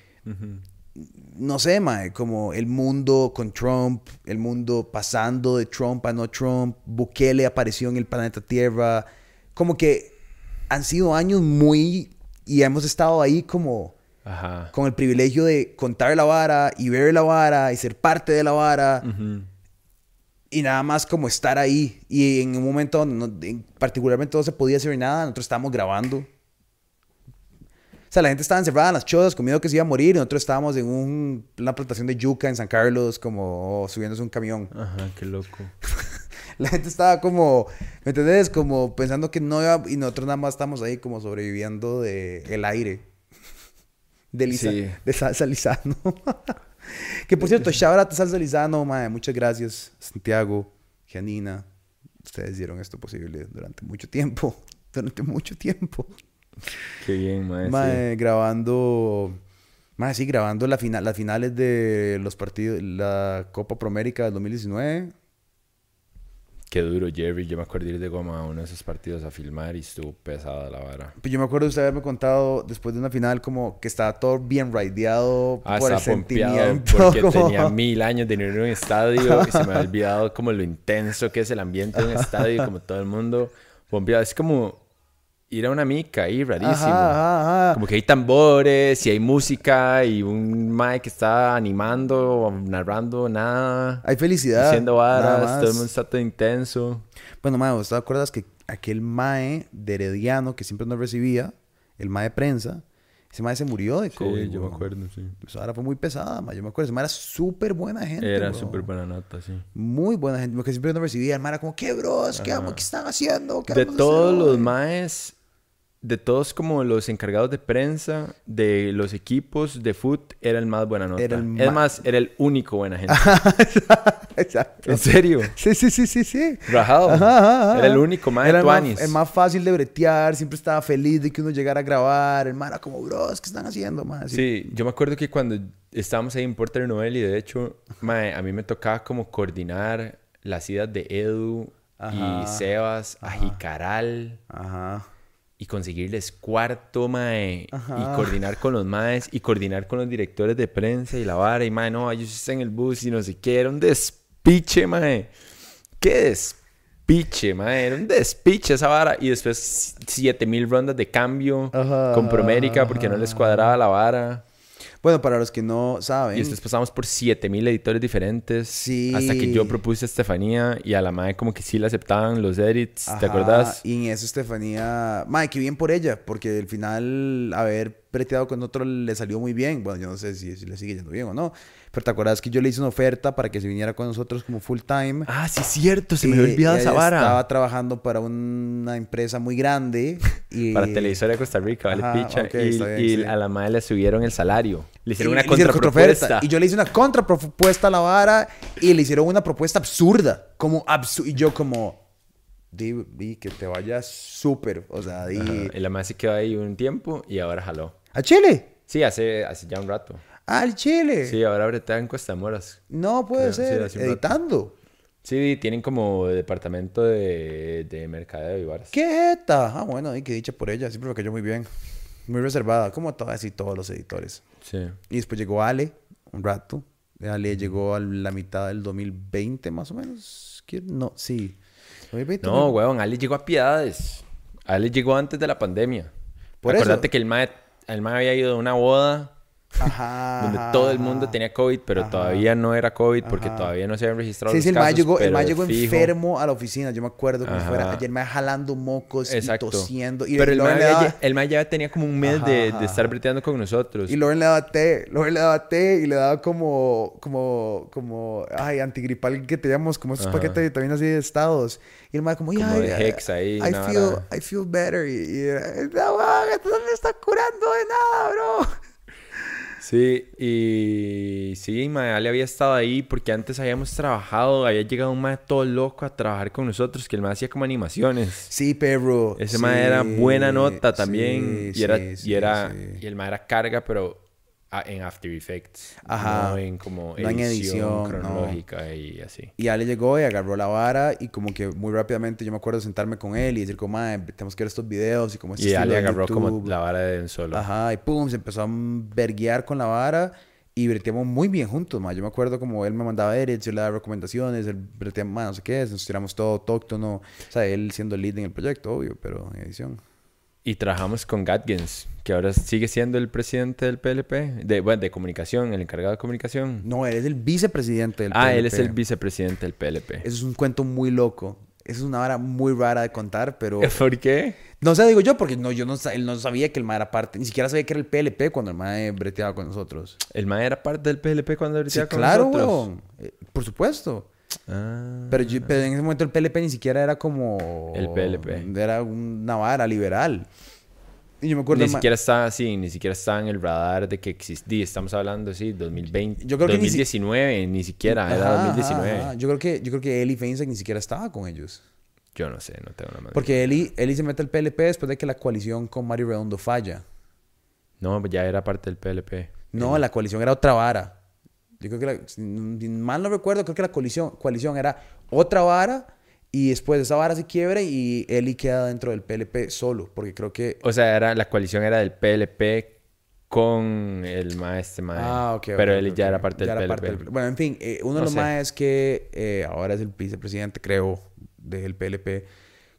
B: no sé, mae, como el mundo con Trump, el mundo pasando de Trump a no Trump, Bukele apareció en el planeta Tierra, como que han sido años muy, y hemos estado ahí como
A: Ajá.
B: con el privilegio de contar la vara y ver la vara y ser parte de la vara
A: Ujú.
B: y nada más como estar ahí y en un momento donde no- en- particularmente no se podía hacer nada, nosotros estábamos grabando. O sea, la gente estaba encerrada en las chozas con miedo que se iba a morir y nosotros estábamos en un- una plantación de yuca en San Carlos como oh, subiéndose un camión.
A: Ajá, qué loco.
B: La gente estaba como, ¿me entendés? Como pensando que no iba y nosotros nada más estamos ahí como sobreviviendo de el aire. De, Lisa-
A: Sí.
B: de salsa Lizano. que por cierto, shout salsa Lizano, mae. Muchas gracias, Santiago, Janina. Ustedes hicieron esto posible durante mucho tiempo. Durante mucho tiempo.
A: Qué bien, mae. sí.
B: Mae, grabando. Mae, sí, grabando la final, las finales de los partidos, la Copa Promérica del 2019.
A: Qué duro, Jerry. Yo me acuerdo ir de goma a uno de esos partidos a filmar y estuvo pesada la vara.
B: Pues yo me acuerdo de usted haberme contado después de una final como que estaba todo bien raideado
A: Ah,
B: por el sentimiento.
A: porque
B: como-
A: tenía mil años de ir a un estadio y se me había olvidado como lo intenso que es el ambiente de un estadio, como todo el mundo pompeado. Es como ir a una mica ahí, rarísimo.
B: Ajá, ajá, ajá.
A: Como que hay tambores y hay música y un Mike que está animando narrando nada.
B: Hay felicidad.
A: Diciendo
B: nada
A: varas, todo el mundo está todo intenso.
B: Bueno, mae, ¿vos te acuerdas que aquel mae de Herediano que siempre nos recibía, el mae de prensa, ese mae se murió de COVID?
A: yo me
B: weón?
A: acuerdo, sí.
B: Esa vara fue muy pesada, mae. Yo me acuerdo. Ese mae era súper buena gente.
A: Era
B: bro.
A: súper buena nota, sí.
B: Muy buena gente. Porque siempre nos recibía. El mae era como, ¿qué bros? ¿Qué, amo- qué están haciendo? ¿Qué
A: De todos los
B: hoy?"
A: maes, de todos como los encargados de prensa, de los equipos de foot, era el más buena nota.
B: Era el
A: es más, era el único buena gente.
B: Exacto.
A: ¿En serio?
B: Sí, sí, sí, sí, sí.
A: Rajado.
B: Ajá, ajá, ajá.
A: Era el único mae
B: Era
A: de
B: el más, el más fácil de bretear, siempre estaba feliz de que uno llegara a grabar. El man era como, bros, ¿qué están haciendo? Así.
A: Sí, yo me acuerdo que cuando estábamos ahí en Porter Novel y de hecho, mae, a mí me tocaba como coordinar las idas de Edu y Sebas a Jicaral
B: Ajá.
A: Y conseguirles cuarto, mae,
B: Ajá.
A: y coordinar con los maes y coordinar con los directores de prensa y la vara y mae, no, ellos están en el bus y no sé qué, era un despiche, mae. ¿Qué despiche, mae? Era un despiche esa vara y después 7000 rondas de cambio
B: Ajá,
A: con Promérica porque no les cuadraba la vara.
B: Bueno, para los que no saben,
A: Y después pasamos por 7000 editores diferentes.
B: Sí.
A: Hasta que yo propuse a Estefanía y a la madre como que sí le aceptaban los edits. ¿Te acordás?
B: Y en eso Estefanía, mae, qué bien por ella, porque al final haber preteado con otro le salió muy bien. Bueno, yo no sé si, si le sigue yendo bien o no, pero te acuerdas que yo le hice una oferta para que se viniera con nosotros como full time.
A: Ah, sí es cierto. Se
B: Y
A: me había olvidado esa vara.
B: Estaba trabajando para una empresa muy grande y
A: Para Televisora de Costa Rica, vale
B: Ajá,
A: picha.
B: ok,
A: y
B: bien,
A: y
B: sí.
A: a la madre le subieron el salario. Le hicieron una contrapropuesta.
B: Y yo le hice una contrapropuesta a la vara y le hicieron una propuesta absurda. Como absurda. Y yo como... Di, di que te vayas súper. O sea, di...
A: Ajá, Y la madre se quedó ahí un tiempo y ahora jaló.
B: ¿A Chile?
A: Sí, hace, hace ya un rato.
B: ¿Al Chile?
A: Sí, ahora bretea en de Moras.
B: No puede
A: Creo, sí,
B: ser.
A: rato.
B: Editando.
A: Sí, tienen como departamento de, de mercadeo y varas.
B: ¿Qué jeta? Ah, bueno, y que dicha por ella. Siempre me cayó muy bien. Muy reservada. Como todas y todos los editores.
A: Sí.
B: Y después llegó Ale, un rato. Ale llegó a la mitad del 2020, más o menos. No, sí. 2020.
A: No, weón, Ali llegó a Piedades. Ali llegó antes de la pandemia.
B: Por eso.
A: que el mae, el mae había ido a una boda
B: Ajá.
A: donde
B: ajá,
A: todo el mundo tenía COVID, pero
B: Ajá.
A: todavía no era COVID porque todavía no se habían registrado
B: Sí,
A: los
B: sí, el
A: casos,
B: llegó, el
A: de
B: llegó enfermo a la oficina. Yo me acuerdo como fuera ayer me jalando mocos
A: Exacto.
B: y tosiendo. Y,
A: pero
B: y
A: el
B: Lauren
A: había-
B: daba,
A: el mae ya tenía como un mes de, de estar breteando con nosotros.
B: y Lauren le daba té. Lauren le daba té y le daba como, como, como, ay, antigripal que teníamos, como esos
A: Ajá.
B: paquetes de vitaminas así de estados. Y el mae como,
A: Como
B: "Ay,
A: de
B: I-
A: Hex ahí,
B: I feel. I feel better. Y, y no, weón, esto no me está curando de nada, bro.
A: Sí, y sí, mae, Ali había estado ahí porque antes habíamos trabajado, había llegado un mae todo loco a trabajar con nosotros, que el mae hacía como animaciones.
B: Sí, perro.
A: Ese
B: sí,
A: mae era buena nota también.
B: sí,
A: y, era,
B: sí,
A: y, era, el mae era carga, pero en After Effects.
B: Ajá.
A: No en como
B: No en
A: edición,
B: edición, no.
A: cronológica y así.
B: Y Ale llegó y agarró la vara y como que muy rápidamente yo me acuerdo sentarme con él y decir como, "Mae, tenemos que ver estos videos y como este
A: Y
B: de
A: agarró como
B: YouTube".
A: la vara de un solo.
B: Ajá, y pum, se empezó a verguear con la vara Y breteamos muy bien juntos, ma. Yo me acuerdo como él me mandaba edits, yo le daba recomendaciones, él breteaba, no sé qué, nos tiramos todo autóctono. O sea, él siendo el lead en el proyecto, obvio, pero en edición.
A: Y trabajamos con Gatgens, que ahora sigue siendo el presidente del PLP, de, bueno, de comunicación, el encargado de comunicación.
B: No, él es el vicepresidente del
A: ah, él es
B: PLP.
A: el vicepresidente del PLP.
B: Eso es un cuento muy loco. Eso es una vara muy rara de contar, pero...
A: ¿Por qué?
B: No sé, digo yo, porque no, yo no, él no sabía que el MA era parte, ni siquiera sabía que era el PLP cuando el MA breteaba con nosotros.
A: ¿El MAE era parte del PLP cuando
B: Sí,
A: ahorita con
B: claro,
A: nosotros?
B: weón. Eh, por supuesto.
A: Ah.
B: Pero, yo- pero en ese momento el PLP ni siquiera era como...
A: El PLP.
B: Era una vara liberal. Y yo me acuerdo...
A: Ni siquiera estaba así, ni siquiera estaba en el radar de que existía. Estamos hablando, sí, 2020.
B: Yo creo que ni si-
A: 2019, ni, siquiera,
B: Ajá,
A: era
B: ajá,
A: 2019.
B: ajá. Yo creo que, yo creo que Eli Feinstein ni siquiera estaba con ellos.
A: Yo no sé, no tengo la madre.
B: Porque Eli, Eli se mete al PLP después de que la coalición con Mario Redondo falla.
A: No, ya era parte del PLP.
B: No, la coalición era otra vara. Yo creo que, la- si mal no recuerdo, creo que la coalición, coalición era otra vara y después esa vara se quiebra y Eli queda dentro del PLP solo, porque creo que...
A: O sea, era, la coalición era del PLP con el maestro mae.
B: Ah, ok.
A: Pero
B: ok,
A: él
B: ok,
A: ya era parte
B: Ya
A: del
B: era
A: PLP.
B: parte del- Bueno, en fin, eh, uno
A: No
B: de los
A: sé.
B: más es que eh, ahora es el vicepresidente, creo, del PLP.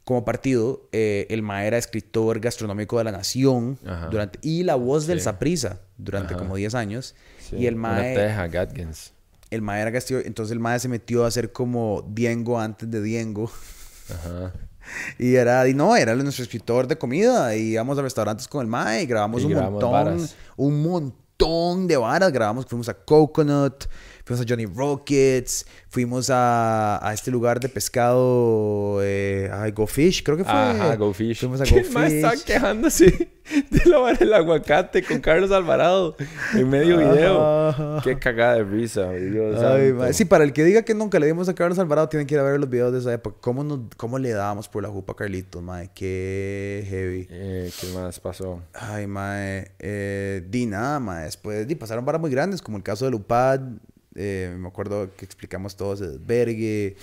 B: Como partido, eh, el MA era escritor gastronómico de la Nación
A: Ajá.
B: durante, y la voz del
A: Sí.
B: Saprisa durante
A: Ajá.
B: como 10 años.
A: Sí,
B: Y el
A: Una
B: MAE,
A: teja, Gatkins.
B: el MAE era castillo, entonces el MAE se metió a ser como Diengo antes de Diengo.
A: Ajá.
B: Y era, y no, era nuestro escritor de comida. Y íbamos a restaurantes con el Mae y grabamos
A: Y
B: un
A: grabamos
B: montón,
A: varas.
B: un montón de varas. Grabamos, fuimos a Coconut, fuimos a Johnny Rockets, fuimos a, a este lugar de pescado, eh, a Go Fish, creo que fue.
A: Ajá, Go Fish.
B: Fuimos a Go
A: el mae estaba
B: Fish.
A: quejándose de lavar el aguacate con Carlos Alvarado en medio video.
B: Ajá.
A: Qué cagada de risa, Dios
B: Ay. Sí, para el que diga que nunca le dimos a Carlos Alvarado, tienen que ir a ver los videos de esa época. ¿Cómo, nos- cómo le dábamos por la jupa a Carlitos, mae? Qué heavy.
A: Eh, ¿Qué más pasó?
B: Ay, mae. Eh, di nada, mae. Después di, pasaron varas muy grandes, como el caso del UPAD. Eh, me acuerdo que explicamos todo ese desvergue.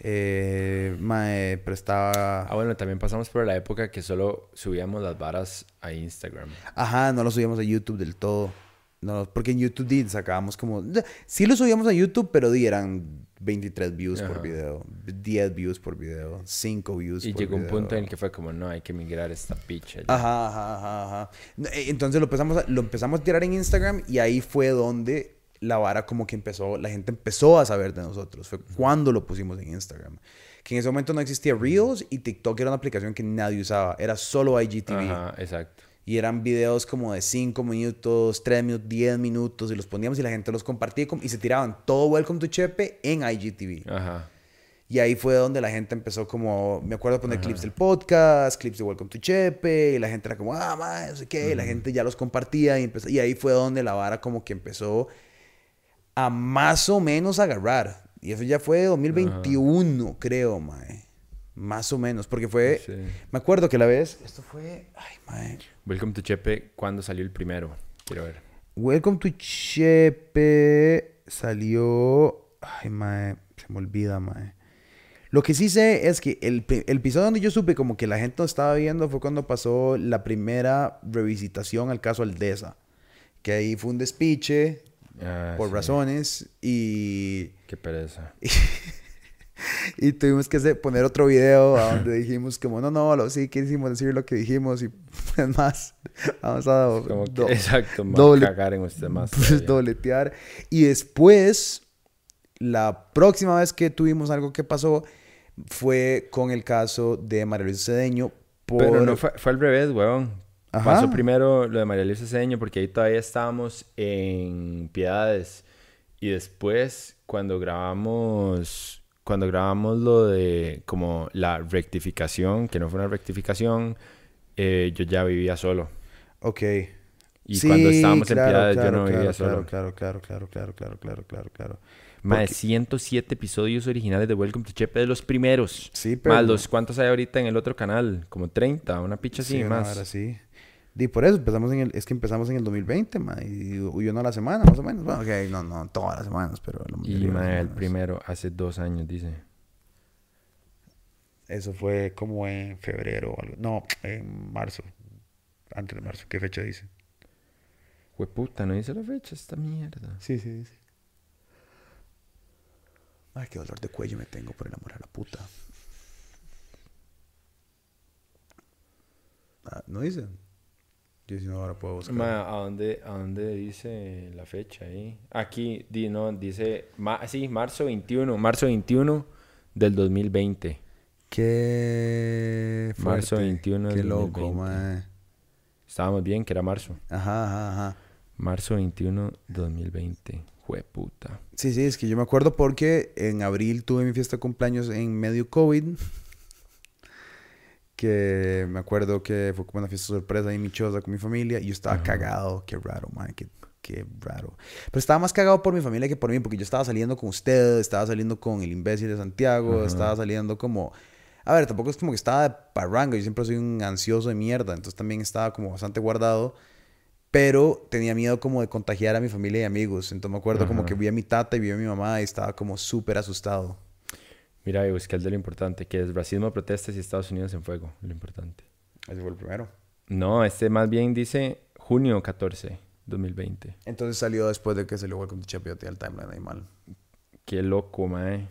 B: Eh, mae, pero estaba...
A: Ah, bueno, también pasamos por la época que solo subíamos las varas a Instagram.
B: Ajá, no lo subíamos a YouTube del todo. No, porque en YouTube sacábamos como... Sí lo subíamos a YouTube, pero di, eran 23 views por video, 10 views por video, 5 views
A: Y
B: por
A: llegó un punto en el que fue como, no, hay que migrar esta picha. ya.
B: Ajá, ajá, ajá, ajá. Eh, Entonces lo empezamos, a, lo empezamos a tirar en Instagram y ahí fue donde la vara como que empezó, la gente empezó a saber de nosotros. Fue cuando lo pusimos en Instagram. Que en ese momento no existía Reels y TikTok era una aplicación que nadie usaba. Era solo IGTV.
A: Ajá, exacto.
B: Y eran videos como de 5 minutos, 3 minutos, 10 minutos y los poníamos y la gente los compartía com- y se tiraban todo Welcome to Chepe en IGTV.
A: Ajá.
B: Y ahí fue donde la gente empezó como, me acuerdo poner clips del podcast, clips de Welcome to Chepe, y la gente era como, ah, ma, no sé qué, y la gente ya los compartía y, empezó, y ahí fue donde la vara como que empezó a más o menos agarrar. Y eso ya fue 2021, creo, mae. Más o menos, porque fue,
A: Sí.
B: me acuerdo que la vez, esto fue, ay, mae.
A: Welcome to Chepe, ¿cuándo salió el primero? Quiero ver.
B: Welcome to Chepe salió. Ay, mae, se me olvida, mae. Lo que sí sé es que el, el episodio donde yo supe como que la gente lo estaba viendo fue cuando pasó la primera revisitación al caso Aldesa. Que ahí fue un despiche
A: Ah,
B: por
A: sí.
B: razones y,
A: Qué pereza.
B: y tuvimos que poner otro video a donde dijimos como no, no, lo, sí quisimos decir lo que dijimos y es más, vamos a
A: Como que-
B: do-
A: exacto,
B: doble-
A: cagar en usted más.
B: pues, dobletear. Y después, la próxima vez que tuvimos algo que pasó fue con el caso de María Luisa Cedeño. Por...
A: Pero no fue, fue al revés, weón.
B: Ajá.
A: Pasó primero lo de María Luisa Cedeño porque ahí todavía estábamos en Piedades. Y después, cuando grabamos, cuando grabamos lo de como la rectificación, que no fue una rectificación, eh, yo ya vivía solo.
B: Ok.
A: Y cuando estábamos en
B: claro,
A: Piedades,
B: claro,
A: yo no
B: claro,
A: vivía solo.
B: Claro, claro, claro, claro, claro, claro, claro, claro.
A: Más de
B: Porque-
A: 107 episodios originales de Welcome to Chepe de los primeros.
B: Sí, pero...
A: Más los cuántos hay ahorita en el otro canal, como 30, una picha así,
B: Sí,
A: más.
B: vara así. Y por eso empezamos en el, es que empezamos en el 2020, ma, y, y uno a la semana, más o menos. Bueno, ok, no, no todas las semanas, pero la
A: Y
B: las
A: mae, el
B: semanas.
A: primero hace dos años, dice.
B: Eso fue como en febrero o algo. No, en marzo. Antes de marzo. ¿Qué fecha dice?
A: Hueputa, no dice la fecha esta mierda.
B: Sí, sí, sí. Ay, qué dolor de cuello me tengo por enamorar a la puta. Ah, ¿No dicen? Yo si no ahora puedo buscar.
A: Ma, ¿a dónde, ¿a dónde dice la fecha ahí? Aquí, di, no, dice, ma, sí, marzo 21, marzo 21 del 2020.
B: Qué
A: Marzo
B: fuerte.
A: 21
B: Qué
A: del
B: loco,
A: 2020.
B: mae.
A: Estábamos bien, que era marzo.
B: Ajá, ajá, ajá.
A: Marzo 21, 2020. Jueputa.
B: Sí, sí, es que yo me acuerdo porque en abril tuve mi fiesta de cumpleaños en medio COVID. Que me acuerdo que fue como una fiesta sorpresa ahí en mi choza con mi familia. Y yo estaba cagado. Qué raro, man. Qué, qué raro. Pero estaba más cagado por mi familia que por mí. Porque yo estaba saliendo con ustedes. Estaba saliendo con el imbécil de Santiago. Estaba saliendo como... A ver, tampoco es como que estaba de parranga. Yo siempre soy un ansioso de mierda. Entonces también estaba como bastante guardado. Pero tenía miedo como de contagiar a mi familia y amigos. Entonces me acuerdo como que vi a mi tata y vi a mi mamá y estaba como súper asustado.
A: Mira, y busqué el de lo importante, que es racismo, protestas y Estados Unidos en fuego. Lo importante.
B: Ese fue el primero.
A: No, este más bien dice junio 14, 2020.
B: Entonces salió después de que salió Welcome to Chapiote al timeline ahí mal.
A: Qué loco, mae.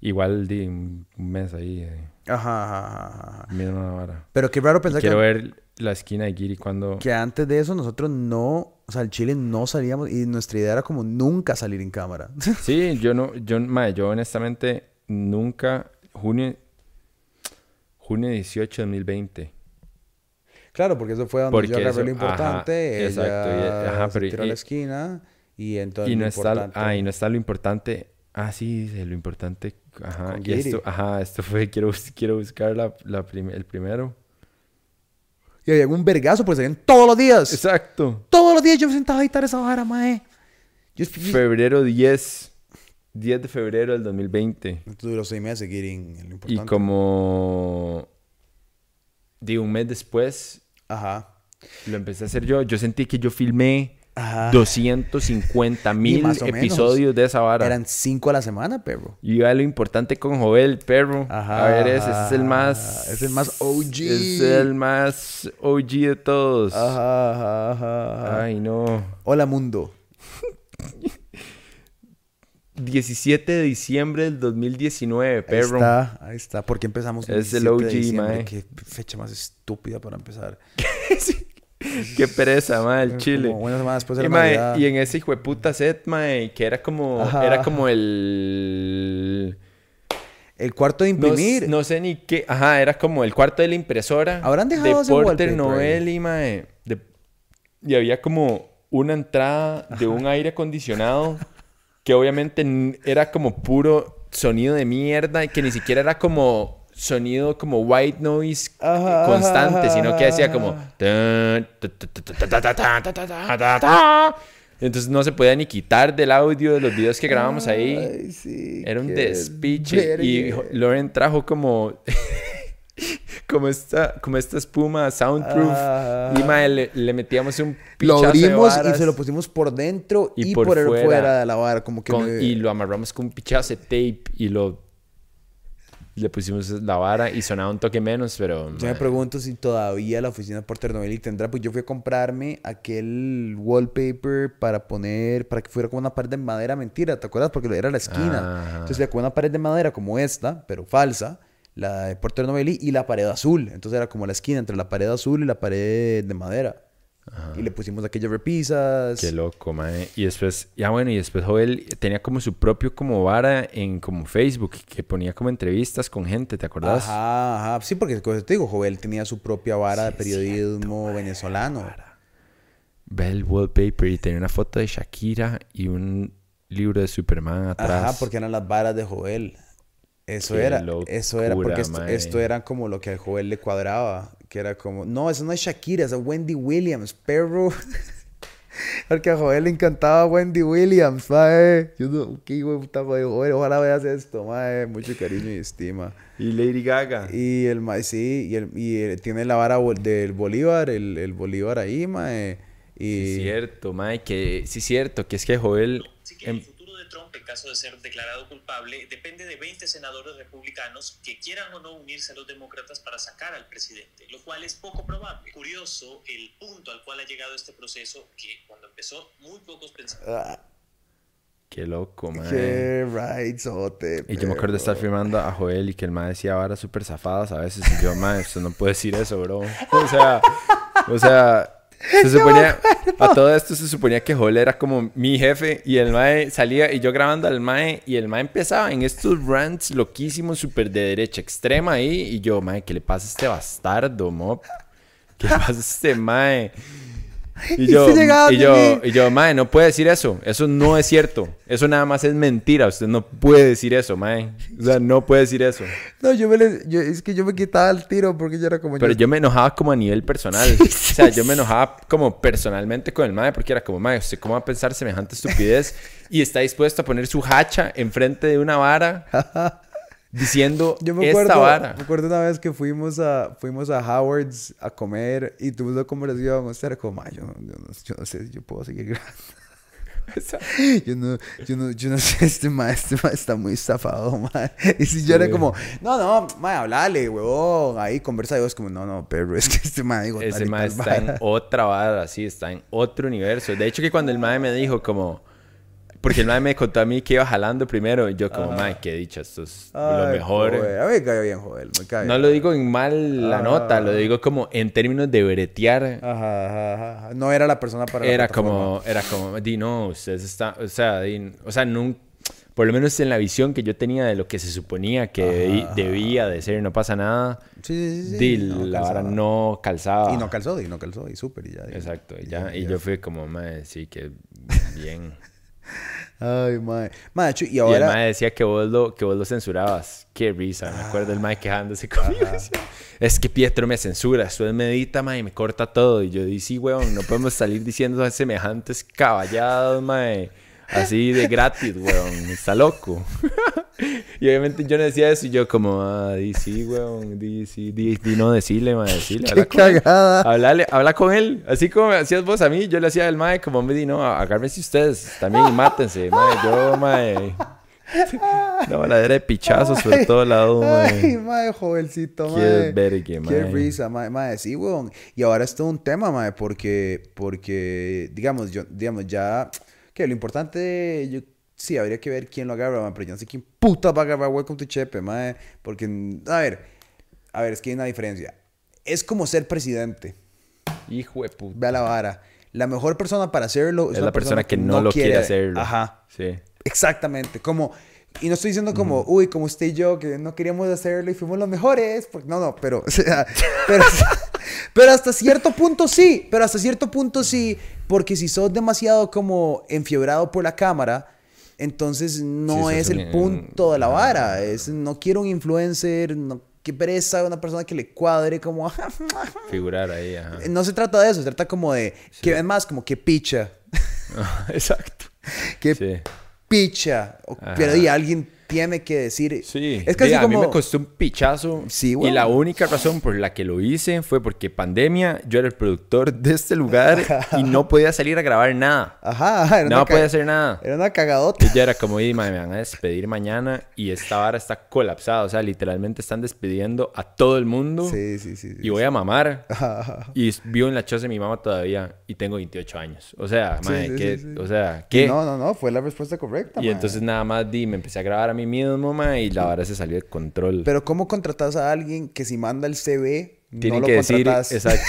A: Igual di un mes ahí. Eh.
B: Ajá, ajá, ajá,
A: una vara.
B: Pero qué raro pensar
A: Quiero
B: que,
A: ver la esquina de Giri cuando...
B: que antes de eso nosotros no... O sea, el Chile no salíamos y nuestra idea era como nunca salir en cámara.
A: Sí, yo no... Yo, mae, yo honestamente nunca... Junio... Junio 18 de 2020.
B: claro, porque eso fue donde
A: Porque
B: yo agarré lo importante.
A: ajá, exacto, y- ajá,
B: se
A: pero
B: tiró a la esquina y entonces
A: Y no,
B: lo
A: está, ah, y no está lo importante. Ah, sí, dice lo importante. Ajá. Y esto, ajá, esto fue, quiero, quiero buscar la, la prim- el primero.
B: Y había un vergazo porque salían todos los días.
A: Exacto.
B: Todos los días yo me sentaba a editar esa vara, mae. Yo...
A: Febrero 10. 10 de febrero del 2020.
B: Duró seis meses en lo.
A: Y como... De un mes después,
B: Aja.
A: lo empecé a hacer yo. Yo sentí que yo filmé
B: Ajá.
A: 250 mil episodios de esa vara.
B: Eran cinco a la semana, perro.
A: Y iba lo importante con Joel, perro.
B: Ajá,
A: a ver, ese, ese es el
B: ajá.
A: más...
B: Es el más OG.
A: Es el más OG de todos.
B: Ajá, ajá, ajá, ajá.
A: Ay, no.
B: Hola, mundo.
A: 17 de diciembre del 2019,
B: Ahí
A: perro.
B: está, ahí está. ¿Por qué empezamos
A: Es el
B: 17 de
A: OG, mae.
B: Qué fecha más estúpida para empezar.
A: Qué pereza, mae, el chile.
B: Como una semana después de
A: Y,
B: la
A: mae,
B: Navidad.
A: y en ese hijo de puta set, mae, que era como...
B: Ajá.
A: Era como el...
B: El cuarto de imprimir.
A: no sé ni qué... Ajá, era como el cuarto de la impresora.
B: ¿Habrán dejado
A: de Porter
B: ahí?
A: Novelli, mae. De- Y había como una entrada de un aire acondicionado que obviamente era como puro sonido de mierda y que ni siquiera era como sonido como white noise constante, sino que hacía como... Entonces no se podía ni quitar del audio de los videos que grabamos ahí. Era un despiche. Y Lauren trajo como como esta, como esta espuma soundproof.
B: Ah.
A: y mae, le, le metíamos un
B: Lo
A: de
B: abrimos y se lo pusimos por dentro y,
A: Y
B: por,
A: por
B: el
A: fuera.
B: fuera de la vara. Como que
A: con-
B: me-
A: y lo amarramos con un pichazo de tape y lo. Le pusimos la vara y sonaba un toque menos, pero.
B: Yo me pregunto si todavía la oficina de Porter Novelli tendrá, pues yo fui a comprarme aquel wallpaper para poner, para que fuera como una pared de madera, mentira, ¿te acuerdas? Porque era la esquina.
A: Ajá.
B: Entonces como una pared de madera como esta, pero falsa, la de Porter Novelli y la pared azul. Entonces era como la esquina entre la pared azul y la pared de madera. Y le pusimos aquellas repisas.
A: Qué loco, mae. Y después, ya bueno, y después Joel tenía como su propio como vara en como Facebook, que ponía como entrevistas con gente, ¿te acordás?
B: Ajá, ajá. Sí, porque como te digo, Joel tenía su propia vara de periodismo venezolano.
A: Ve el wallpaper y tenía una foto de Shakira y un libro de Superman atrás.
B: Ajá, porque eran las varas de Joel. Eso
A: Qué
B: era, eso era, porque esto, esto era como lo que a Joel le cuadraba, que era como, no, eso no es Shakira, es Wendy Williams, perro. porque a Joel le encantaba Wendy Williams, mae. Yo no, qué hijo de puta, mae, ojalá veas esto, mae, mucho cariño y estima.
A: Y Lady Gaga.
B: Y el mae, sí, y, el, y el- tiene la vara bol- del Bolívar, el, el Bolívar ahí, mae.
A: Sí,
B: Y...
A: cierto, mae, que sí, cierto, que es que Joel. em-
D: futuro de Trump, en caso de ser declarado culpable, depende de 20 senadores republicanos que quieran o no unirse a los demócratas para sacar al presidente, lo cual es poco probable. Curioso el punto al cual ha llegado este proceso, que cuando empezó muy pocos pensaban.
B: Ah,
A: Qué loco, mae.
B: qué rightsote.
A: Y yo me acuerdo de estar firmando a Joel y que el mae decía varas súper zafadas a veces. Y yo, mae, usted no puede decir eso, bro. O sea, o sea, se suponía, a todo esto se suponía que Joel era como mi jefe y el mae salía y yo grabando al mae y el mae empezaba en estos rants loquísimos, súper de derecha extrema ahí. Y yo, mae, ¿qué le pasa a este bastardo, mop? ¿Qué le pasa a este mae? Y
B: Y
A: yo, y yo, y yo, mae, no puede decir eso. Eso no es cierto. Eso nada más es mentira. Usted no puede decir eso, mae. O sea, no puede decir eso.
B: No, yo me yo- es que yo me quitaba el tiro porque yo era como
A: Pero yo me enojaba como a nivel personal. O sea, yo me enojaba como personalmente con el mae porque era como, mae, ¿usted cómo va a pensar semejante estupidez? Y está dispuesto a poner su hacha enfrente de una vara diciendo
B: Yo me
A: esta
B: acuerdo,
A: vara.
B: me acuerdo una vez que fuimos a, fuimos a Howard's a comer y tuvimos una conversación. O sea, como, "Ay, yo, no, yo, no, yo no sé si yo puedo seguir grabando. Yo no, yo no, yo no sé, este ma, este ma está muy estafado, ma. Y si yo era como, no, no, ma, hablale, huevón. Ahí conversa y vos como, no, no, perro, es que este ma tal
A: Ese
B: tal
A: está en
B: vara".
A: otra vara, sí, está en otro universo. De hecho, que cuando el mae me dijo como... Porque el mae me contó a mí que iba jalando primero y yo como, mae, qué dicha, esto es lo
B: Ay,
A: mejor.
B: joder, A mí me cae bien, joder, me cae
A: No
B: bien.
A: lo digo en mal la
B: Ah.
A: nota, lo digo como en términos de bretear.
B: Ajá, ajá, ajá. No era la persona para
A: Era como, era como, di no, ustedes están, o sea, di, o sea, nun- por lo menos en la visión que yo tenía de lo que se suponía que debí- debía de ser, no pasa nada,
B: Sí, sí, sí.
A: di,
B: No
A: la vara no calzaba.
B: Y no calzó, y no calzó, y súper, y ya. y-
A: Exacto, y ya, y
B: ya.
A: yo fui como, mae, sí, que bien.
B: Ay, mae. Y
A: Y el
B: ahora...
A: mae decía que vos lo, que vos lo censurabas. Qué risa, me acuerdo el mae quejándose conmigo. decía, Es que Pietro me censura, usted medita, mae, y me corta todo. Y yo dije, sí, weón, no podemos salir diciendo semejantes caballados, mae. Así de gratis, weón. Está loco. y obviamente yo no decía eso y yo como, ah, di sí, weón, di sí, di, di no decirle, mae, decirle. habla
B: ¡Qué
A: con
B: cagada!
A: Hablale, habla con él. Así como me hacías vos a mí, yo le hacía al mae como me di, no, agárrense ustedes también y mátense, mae. Yo, mae. Una baladera de pichazos por todo lado,
B: Ay,
A: mae.
B: mae, jovencito,
A: Qué
B: mae.
A: vergue,
B: Qué
A: mae.
B: risa, mae, mae, sí, weón. Y ahora es todo un tema, mae, porque, porque, digamos, yo, digamos, ya, que lo importante, yo, sí, habría que ver quién lo agarra, mae, pero yo no sé quién puta va a agarrar Welcome to Chepe, mae, porque, a ver, a ver, es que hay una diferencia. Es como ser presidente,
A: Hijo de puta.
B: vea la vara. La mejor persona para hacerlo es,
A: Es la persona que no lo quiere hacerlo.
B: Ajá.
A: Sí.
B: Exactamente, como, y no estoy diciendo como, uy, como usted y yo, que no queríamos hacerlo y fuimos los mejores, porque no, no, pero, o sea, pero, pero hasta cierto punto sí, pero hasta cierto punto sí, porque si sos demasiado como enfiebrado por la cámara, entonces no
A: Sí,
B: es el
A: un-
B: punto de la vara, es, no quiero un influencer, no, qué pereza, una persona que le cuadre como,
A: Figurar ahí, ajá.
B: no se trata de eso, se trata como de, que es más como que picha,
A: Exacto.
B: que
A: Sí.
B: picha. O-. Pero y alguien tiene que decir.
A: Sí.
B: Es casi
A: Di, a
B: como.
A: mí me costó un pichazo.
B: Sí,
A: Y
B: weón.
A: la única razón por la que lo hice fue porque pandemia, yo era el productor de este lugar y no podía salir a grabar nada.
B: Ajá,
A: No podía hacer nada.
B: Era una cagadota.
A: Y ya era como, "Di, mae, me van a despedir mañana y esta vara está colapsada. O sea, literalmente están despidiendo a todo el mundo.
B: Sí, sí, sí. sí.
A: Y voy a mamar.
B: Ajá, ajá.
A: Y vivo en la choza de mi mamá todavía y tengo 28 años. O sea,
B: Sí, sí, sí, sí.
A: O sea, ¿qué?
B: No, no, no, fue la respuesta correcta.
A: y
B: mae.
A: entonces nada más di, me empecé a grabar a mí mismo, mae, y la vara se salió de control.
B: Pero ¿cómo contratas a alguien que si manda el CV,
A: Tienen
B: no lo
A: que decir,
B: contratas?
A: exacto.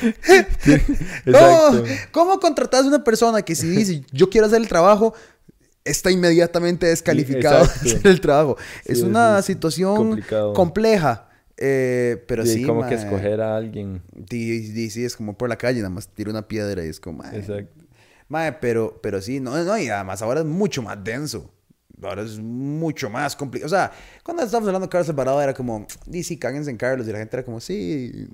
B: ¿Cómo,
A: exacto.
B: ¿Cómo contratas a una persona que si dice yo quiero hacer el trabajo, está inmediatamente descalificado de hacer el trabajo? es
A: Sí,
B: una
A: sí,
B: situación
A: complicado.
B: compleja. eh, pero
A: Y
B: sí,
A: como que escoger a alguien.
B: Sí, sí, sí, es como por la calle, nada más tira una piedra y es como, mae.
A: Exacto.
B: Mae, pero, pero sí, no, no, y además ahora es mucho más denso. Ahora es mucho más complicado. O sea, cuando estábamos hablando de Carlos Alvarado era como, sí, sí, cáguense en Carlos. Y la gente era como, sí,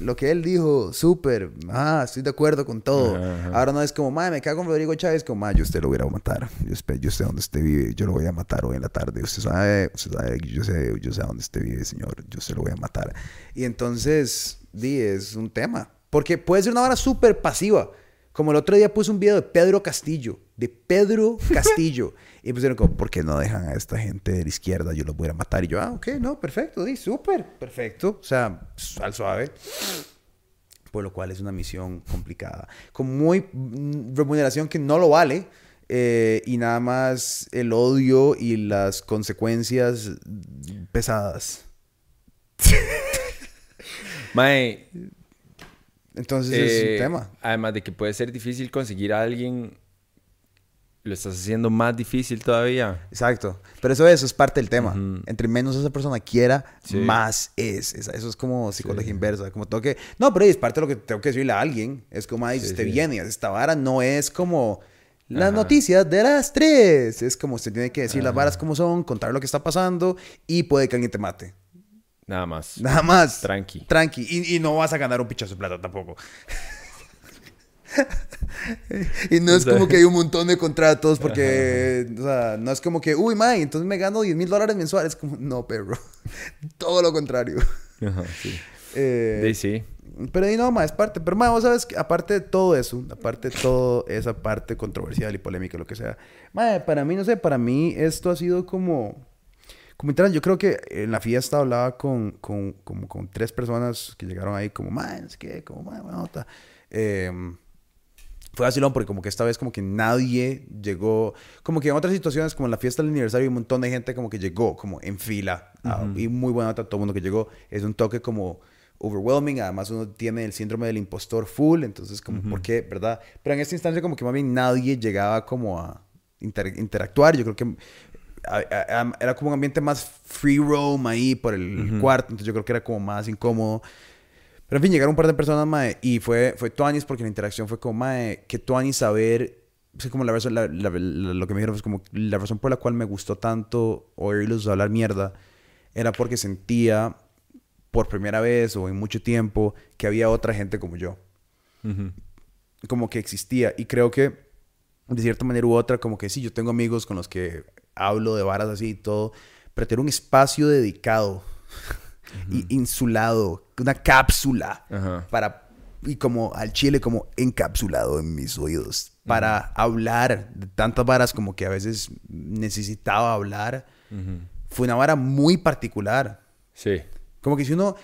B: lo que él dijo, súper, ah, estoy de acuerdo con todo.
A: Ajá, ajá.
B: Ahora no es como, mae, me cago en Rodrigo Chávez, como, mae, yo usted lo voy a matar. Yo, yo sé dónde usted vive, yo lo voy a matar hoy en la tarde. Usted sabe, usted sabe, yo sé, yo sé dónde usted vive, señor, yo se lo voy a matar. Y entonces, di, es un tema. Porque puede ser una vara súper pasiva. Como el otro día puse un video de Pedro Castillo, de Pedro Castillo. y pusieron como, ¿por qué no dejan a esta gente de la izquierda? Yo los voy a matar. Y yo, ah, ok, no, perfecto, sí, súper, perfecto. O sea, al suave. Por lo cual es una misión complicada. Con muy mm, remuneración que no lo vale. eh, y nada más el odio y las consecuencias pesadas.
A: Mae,
B: Entonces
A: eh,
B: es un tema.
A: Además de que puede ser difícil conseguir a alguien, lo estás haciendo más difícil todavía.
B: Exacto. Pero eso, eso es parte del tema. Entre menos esa persona quiera,
A: Sí.
B: más es. Es- Eso es como psicología
A: Sí.
B: inversa. Como tengo que... No, pero es parte de lo que tengo que decirle a alguien. Es como, ay,
A: Sí,
B: usted viene. Esta vara no es como las
A: Ajá.
B: noticias de las tres. Es como usted tiene que decir las
A: Ajá.
B: varas como son, contar lo que está pasando y puede que alguien te mate.
A: Nada más.
B: Nada más.
A: Tranqui.
B: Tranqui. Y, y no vas a ganar un pichazo de plata tampoco. y no es como que hay un montón de contratos porque, o sea, no es como que, uy, mae, entonces me gano 10 mil dólares mensuales. Como, no, perro. Todo lo contrario.
A: Ajá, sí.
B: Eh,
A: Sí, sí.
B: pero ahí no, mae, es parte. Pero, mae, vos sabes que aparte de todo eso, aparte de toda esa parte controversial y polémica, lo que sea, mae, para mí, no sé, para mí esto ha sido como... Como literal, yo creo que en la fiesta hablaba con, con, como con tres personas que llegaron ahí como, man, es que, como, man, buena nota. Eh, fue vacilón porque como que esta vez como que nadie llegó, como que en otras situaciones como en la fiesta del aniversario un montón de gente como que llegó como en fila ah, y muy buena nota todo el mundo que llegó. Es un toque como overwhelming, además uno tiene el síndrome del impostor full, entonces como, ¿por qué? ¿Verdad? Pero en esta instancia como que más bien nadie llegaba como a inter- interactuar, yo creo que a- a- a- era como un ambiente más free roam ahí por el cuarto, entonces yo creo que era como más incómodo. Pero en fin, llegaron un par de personas, mae, y fue, fue Tuanis porque la interacción fue como, mae, que Tuanis saber, es como la razón, la- la- la- lo que me dijeron fue como, la razón por la cual me gustó tanto oírlos hablar mierda era porque sentía por primera vez o en mucho tiempo que había otra gente como yo
A: Ujú.
B: como que existía. Y creo que de cierta manera u otra, como que sí, yo tengo amigos con los que hablo de varas así y todo, pero tener un espacio dedicado y insulado, una cápsula
A: Ajá.
B: para, y como al chile, como encapsulado en mis oídos, para hablar de tantas varas como que a veces necesitaba hablar, fue una vara muy particular.
A: Sí.
B: Como que si uno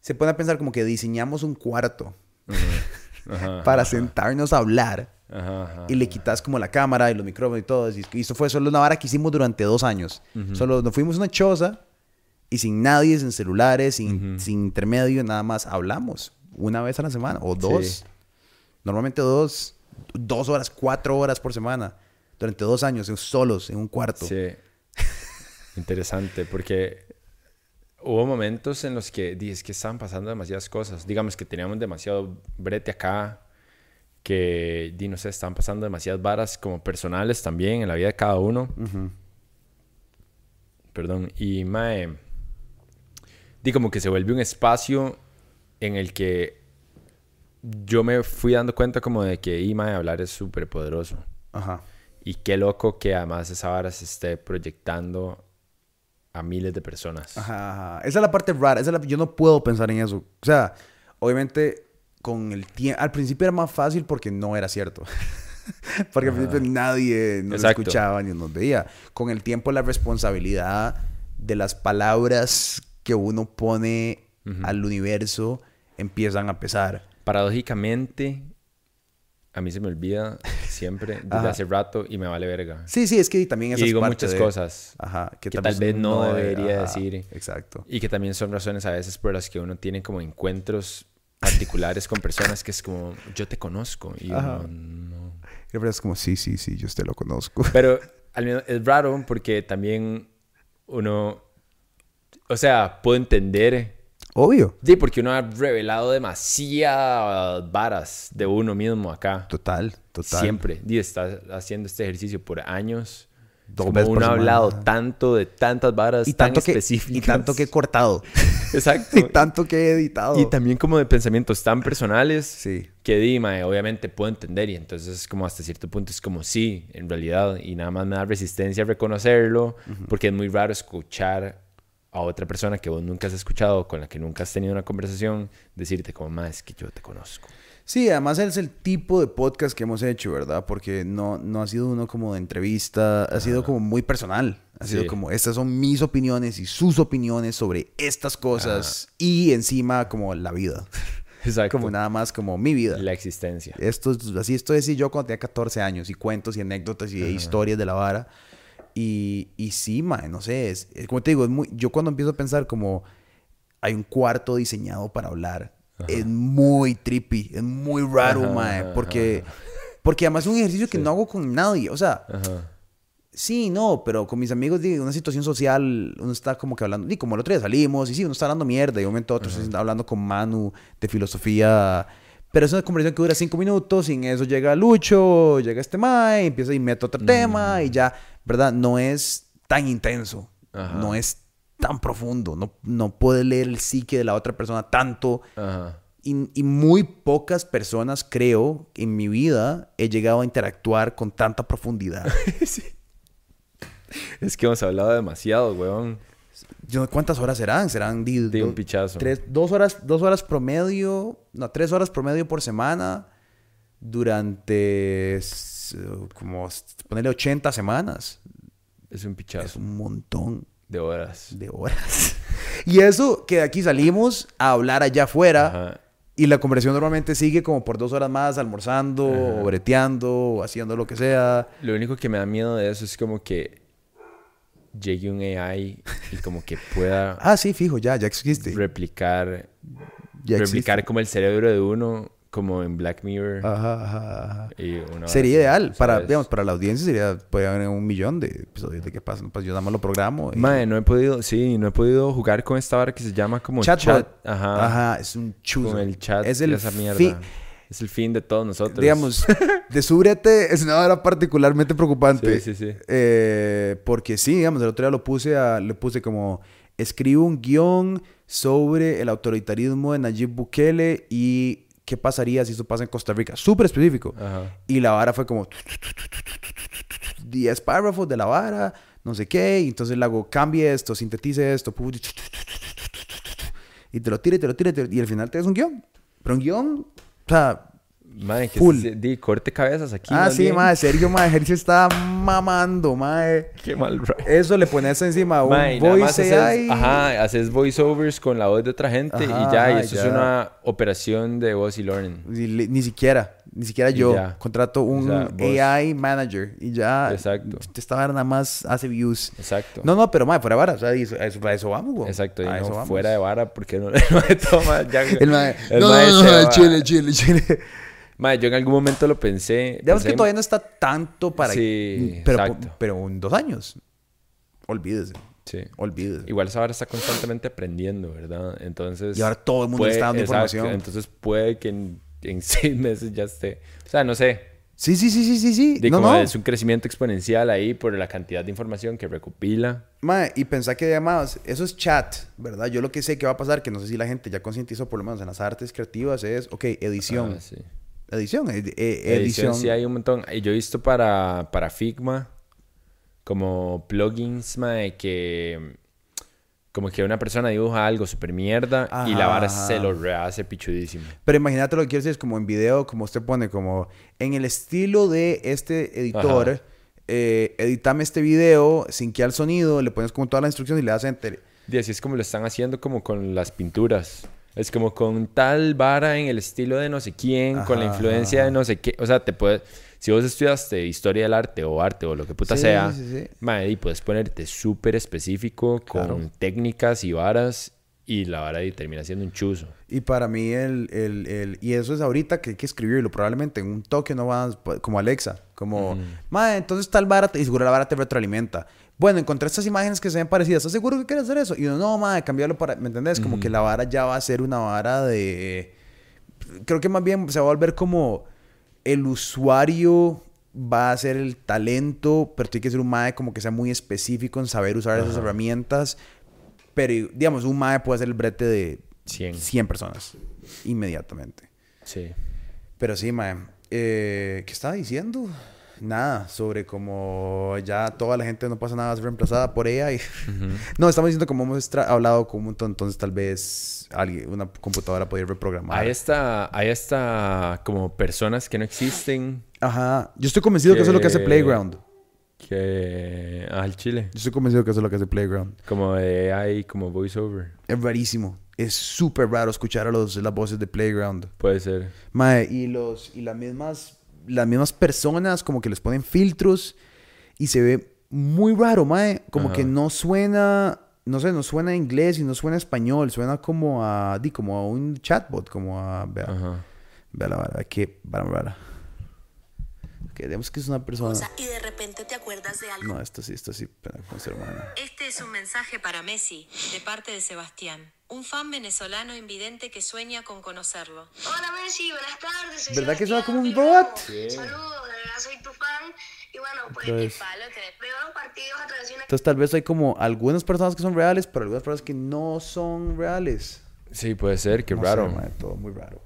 B: se pone a pensar como que diseñamos un cuarto para sentarnos a hablar
A: Ajá, ajá.
B: y le quitas como la cámara y los micrófonos y todo. Y esto fue solo una vara que hicimos durante dos años. Solo nos fuimos a una choza y sin nadie, sin celulares, sin, sin intermedio, nada más hablamos una vez a la semana o dos.
A: Sí.
B: Normalmente dos, dos horas, cuatro horas por semana. Durante dos años, solos, en un cuarto.
A: Sí. Interesante, porque hubo momentos en los que dije, es que estaban pasando demasiadas cosas. Digamos que teníamos demasiado brete acá, que, di, no sé, estaban pasando demasiadas varas como personales también en la vida de cada uno.
B: Ujú.
A: Perdón. Y, mae, di como que se vuelve un espacio en el que yo me fui dando cuenta como de que, y, mae, hablar es súper poderoso.
B: Ajá.
A: Y qué loco que además esa vara se esté proyectando a miles de personas.
B: Ajá, ajá. Esa es la parte rara. Esa es la- Yo no puedo pensar en eso. O sea, obviamente, con el tiempo... Al principio era más fácil porque no era cierto. porque al principio nadie nos
A: Exacto.
B: escuchaba ni nos veía. Con el tiempo, la responsabilidad de las palabras que uno pone al universo empiezan a pesar.
A: Paradójicamente, a mí se me olvida siempre desde
B: Ajá.
A: hace rato y me vale verga.
B: Sí, sí, es que también
A: y
B: esa es
A: digo muchas
B: de-
A: cosas
B: Ajá, que,
A: que tal vez no debería
B: ajá,
A: decir.
B: Exacto.
A: y que también son razones a veces por las que uno tiene como encuentros particulares con personas que es como, yo te conozco y
B: Ajá.
A: uno no.
B: Y la verdad es como, sí, sí, sí, yo usted lo conozco.
A: Pero al menos es raro porque también uno, o sea, puedo entender
B: Obvio.
A: Sí, porque uno ha revelado demasiadas varas de uno mismo acá.
B: Total, total.
A: Siempre. Y está haciendo este ejercicio por años.
B: Dos
A: Como
B: veces
A: uno ha hablado tanto de tantas varas
B: y
A: tan
B: tanto que
A: específicas.
B: y tanto que he cortado
A: Exacto.
B: y tanto que he editado
A: Y también como de pensamientos tan personales
B: sí
A: que Dima obviamente puedo entender y entonces como hasta cierto punto es como sí, en realidad y nada más me da resistencia a reconocerlo porque es muy raro escuchar a otra persona que vos nunca has escuchado, con la que nunca has tenido una conversación, decirte como, más es que yo te conozco.
B: Sí, además es el tipo de podcast que hemos hecho, ¿verdad? Porque no, no ha sido uno como de entrevista, ha sido como muy personal. Ha sido
A: Sí.
B: como, estas son mis opiniones y sus opiniones sobre estas cosas y encima como la vida.
A: Exacto.
B: Como nada más como mi vida.
A: La existencia.
B: Esto es, así estoy así yo cuando tenía 14 años y cuentos y anécdotas y historias de la vara. Y, y sí, mae, no sé, es, es como te digo, es muy, yo cuando empiezo a pensar como hay un cuarto diseñado para hablar, es muy trippy, es muy raro,
A: Ajá,
B: mae,
A: ajá,
B: porque, porque además es un ejercicio que no hago con nadie, o sea. Sí, no, pero con mis amigos de una situación social, uno está como que hablando, y como el otro día salimos, y sí, uno está hablando mierda, y de un momento a otro se está hablando con Manu de filosofía, pero es una conversación que dura cinco minutos, sin eso llega Lucho, llega este Mae, empieza y mete otro tema, y ya, ¿verdad? No es tan intenso, no es tan profundo, no, no puede leer el psique de la otra persona tanto,
A: Ajá.
B: y, y muy pocas personas, creo, en mi vida he llegado a interactuar con tanta profundidad.
A: Es que hemos hablado demasiado, weón.
B: Yo ¿Cuántas horas serán? Serán
A: De un pichazo.
B: tres, dos horas, dos horas promedio, no, tres horas promedio por semana durante como ponerle 80 semanas.
A: Es un
B: Es
A: pichazo
B: un montón
A: de horas.
B: de horas. Y eso que de aquí salimos a hablar allá afuera
A: Ajá.
B: y la conversación normalmente sigue como por dos horas más almorzando o breteando o haciendo lo que sea.
A: Lo único que me da miedo de eso es como que llegue un AI y como que pueda
B: Ah, sí, fijo, ya, ya existe.
A: replicar
B: Ya
A: replicar
B: existe.
A: como el cerebro de uno como en Black Mirror
B: Ajá, ajá, ajá.
A: y una
B: Sería ideal. Para, digamos, para la audiencia sería, puede haber un millón de episodios de qué pasa. Pues yo nada más lo programo. y-
A: Mae, no he podido, sí, no he podido jugar con esta vara que se llama como
B: Chatbot.
A: chat. Ajá.
B: Ajá, es un chuzo.
A: Con el chat
B: Es
A: y
B: el
A: esa mierda. Es el fin de todos nosotros.
B: Digamos, Desúbrete es una hora particularmente preocupante.
A: Sí, sí, sí.
B: Eh, porque sí, digamos, el otro día lo puse a, le puse como escribo un guion sobre el autoritarismo de Nayib Bukele y qué pasaría si eso pasa en Costa Rica. Súper específico.
A: Ajá.
B: Y la vara fue como 10 párrafos de la vara, no sé qué, y entonces le hago cambie esto, sintetice esto, y te lo tira y te lo te- y al final te das un guion. Pero un guion, o sea,
A: Mae, que
B: Full.
A: se- di, corte cabezas aquí.
B: ah, sí,
A: bien.
B: mae, Sergio, mae, Sergio está mamando, mae.
A: Qué mal, right.
B: Eso le pones encima un voice
A: haces,
B: AI.
A: ajá, haces voiceovers con la voz de otra gente
B: Ajá,
A: y ya, y eso
B: ya.
A: es una operación de voz y learning.
B: Ni, siquiera, ni siquiera
A: Y
B: yo.
A: ya.
B: Contrato un
A: O sea, vos-
B: AI manager y ya.
A: Exacto.
B: Esta vara nada más hace views.
A: Exacto.
B: No, no, pero mae, fuera de vara. O sea, eso, eso, a eso vamos, güey.
A: Exacto, y
B: eso vamos.
A: fuera de vara porque no, mae toma ya.
B: El
A: el
B: no, no, no, chile, chile, chile.
A: Mae, yo en algún momento lo pensé.
B: Digamos
A: pensé
B: que todavía no está tanto para...
A: Sí,
B: pero,
A: exacto.
B: pero en dos años. Olvídese.
A: Sí.
B: Olvídese.
A: Igual esa vara está constantemente aprendiendo, ¿verdad? Entonces...
B: Y ahora todo el mundo
A: puede-
B: está dando
A: exacto,
B: información.
A: Entonces puede que en, en seis meses ya esté... O sea, no sé.
B: Sí, sí, sí, sí, sí, sí.
A: De
B: no,
A: como
B: no.
A: es un crecimiento exponencial ahí por la cantidad de información que recopila.
B: Mae, y pensá que además, eso es chat, ¿verdad? Yo lo que sé que va a pasar, que no sé si la gente ya concientizó, por lo menos en las artes creativas, es, ok, edición.
A: Ah, sí.
B: Edición, ed- eh,
A: Edición,
B: edición.
A: sí hay un montón. Yo he visto para, para Figma como plugins, mae, que... Como que una persona dibuja algo súper mierda y la vara
B: ajá.
A: se lo rehace pichudísimo.
B: Pero imagínate lo que quiero decir, es como en video, como usted pone, como en el estilo de este editor, eh, editame este video, sinquea el sonido, le pones como toda la instrucción y le das enter.
A: Y así es como lo están haciendo como con las pinturas. Es como con tal vara en el estilo de no sé quién, con la influencia
B: ajá.
A: de no sé qué. O sea, te puedes... Si vos estudiaste historia del arte o arte o lo que puta
B: Sí,
A: sea,
B: sí, sí.
A: mae, y puedes ponerte súper específico con técnicas y varas y la vara y termina siendo un chuzo.
B: Y para mí, el, el, el- y eso es ahorita que hay que escribirlo, probablemente en un toque no va como Alexa, como, "Mae, entonces tal vara, te- y seguro la vara te retroalimenta. Bueno, encontré estas imágenes que se ven parecidas, ¿estás seguro que quieres hacer eso? Y yo, no, madre, cambiarlo para, ¿me entendés? Como que la vara ya va a ser una vara de, creo que más bien se va a volver como el usuario va a ser el talento, pero tiene que ser un mae como que sea muy específico en saber usar esas herramientas. Pero, digamos, un mae puede hacer el brete de
A: 100.
B: 100 personas inmediatamente.
A: Sí.
B: Pero sí, mae. Eh, ¿Qué estaba diciendo? Nada, sobre cómo ya toda la gente no pasa nada, ser reemplazada por ella. Y... No, estamos diciendo como hemos hablado con un montón, entonces tal vez alguien, una computadora podría reprogramar.
A: Hay esta, hay esta como personas que no existen
B: Ajá, yo estoy convencido que eso es lo que hace Playground.
A: que al Chile.
B: Yo estoy convencido que eso es lo que hace Playground.
A: Como de hay como voiceover.
B: Es rarísimo. Es súper raro escuchar a los, las voces de Playground.
A: Puede ser.
B: Mae, y los y las mismas las mismas personas como que les ponen filtros y se ve muy raro, mae, como
A: Ajá.
B: que no suena no sé, no suena inglés y no suena español, suena como a di como a un chatbot, como a vea, vea la vara, que vara, vara. Digamos que es una persona.
E: cosa y de repente te acuerdas de algo.
B: No, esto sí, esto sí, ¿cómo se llama?
F: Este es un mensaje para Messi, de parte de Sebastián, un fan venezolano invidente que sueña con conocerlo.
E: Hola Messi, buenas tardes. soy
B: ¿Verdad que suena
E: Sebastián,
B: como un
E: amo. Saludos, de verdad soy tu fan. Y bueno, pues
B: Entonces-
E: veo los partidos a través de una
B: Entonces tal vez hay como algunas personas que son reales, pero algunas personas que no son reales.
A: Sí, puede ser, qué
B: No
A: raro.
B: sé, mae, todo muy raro.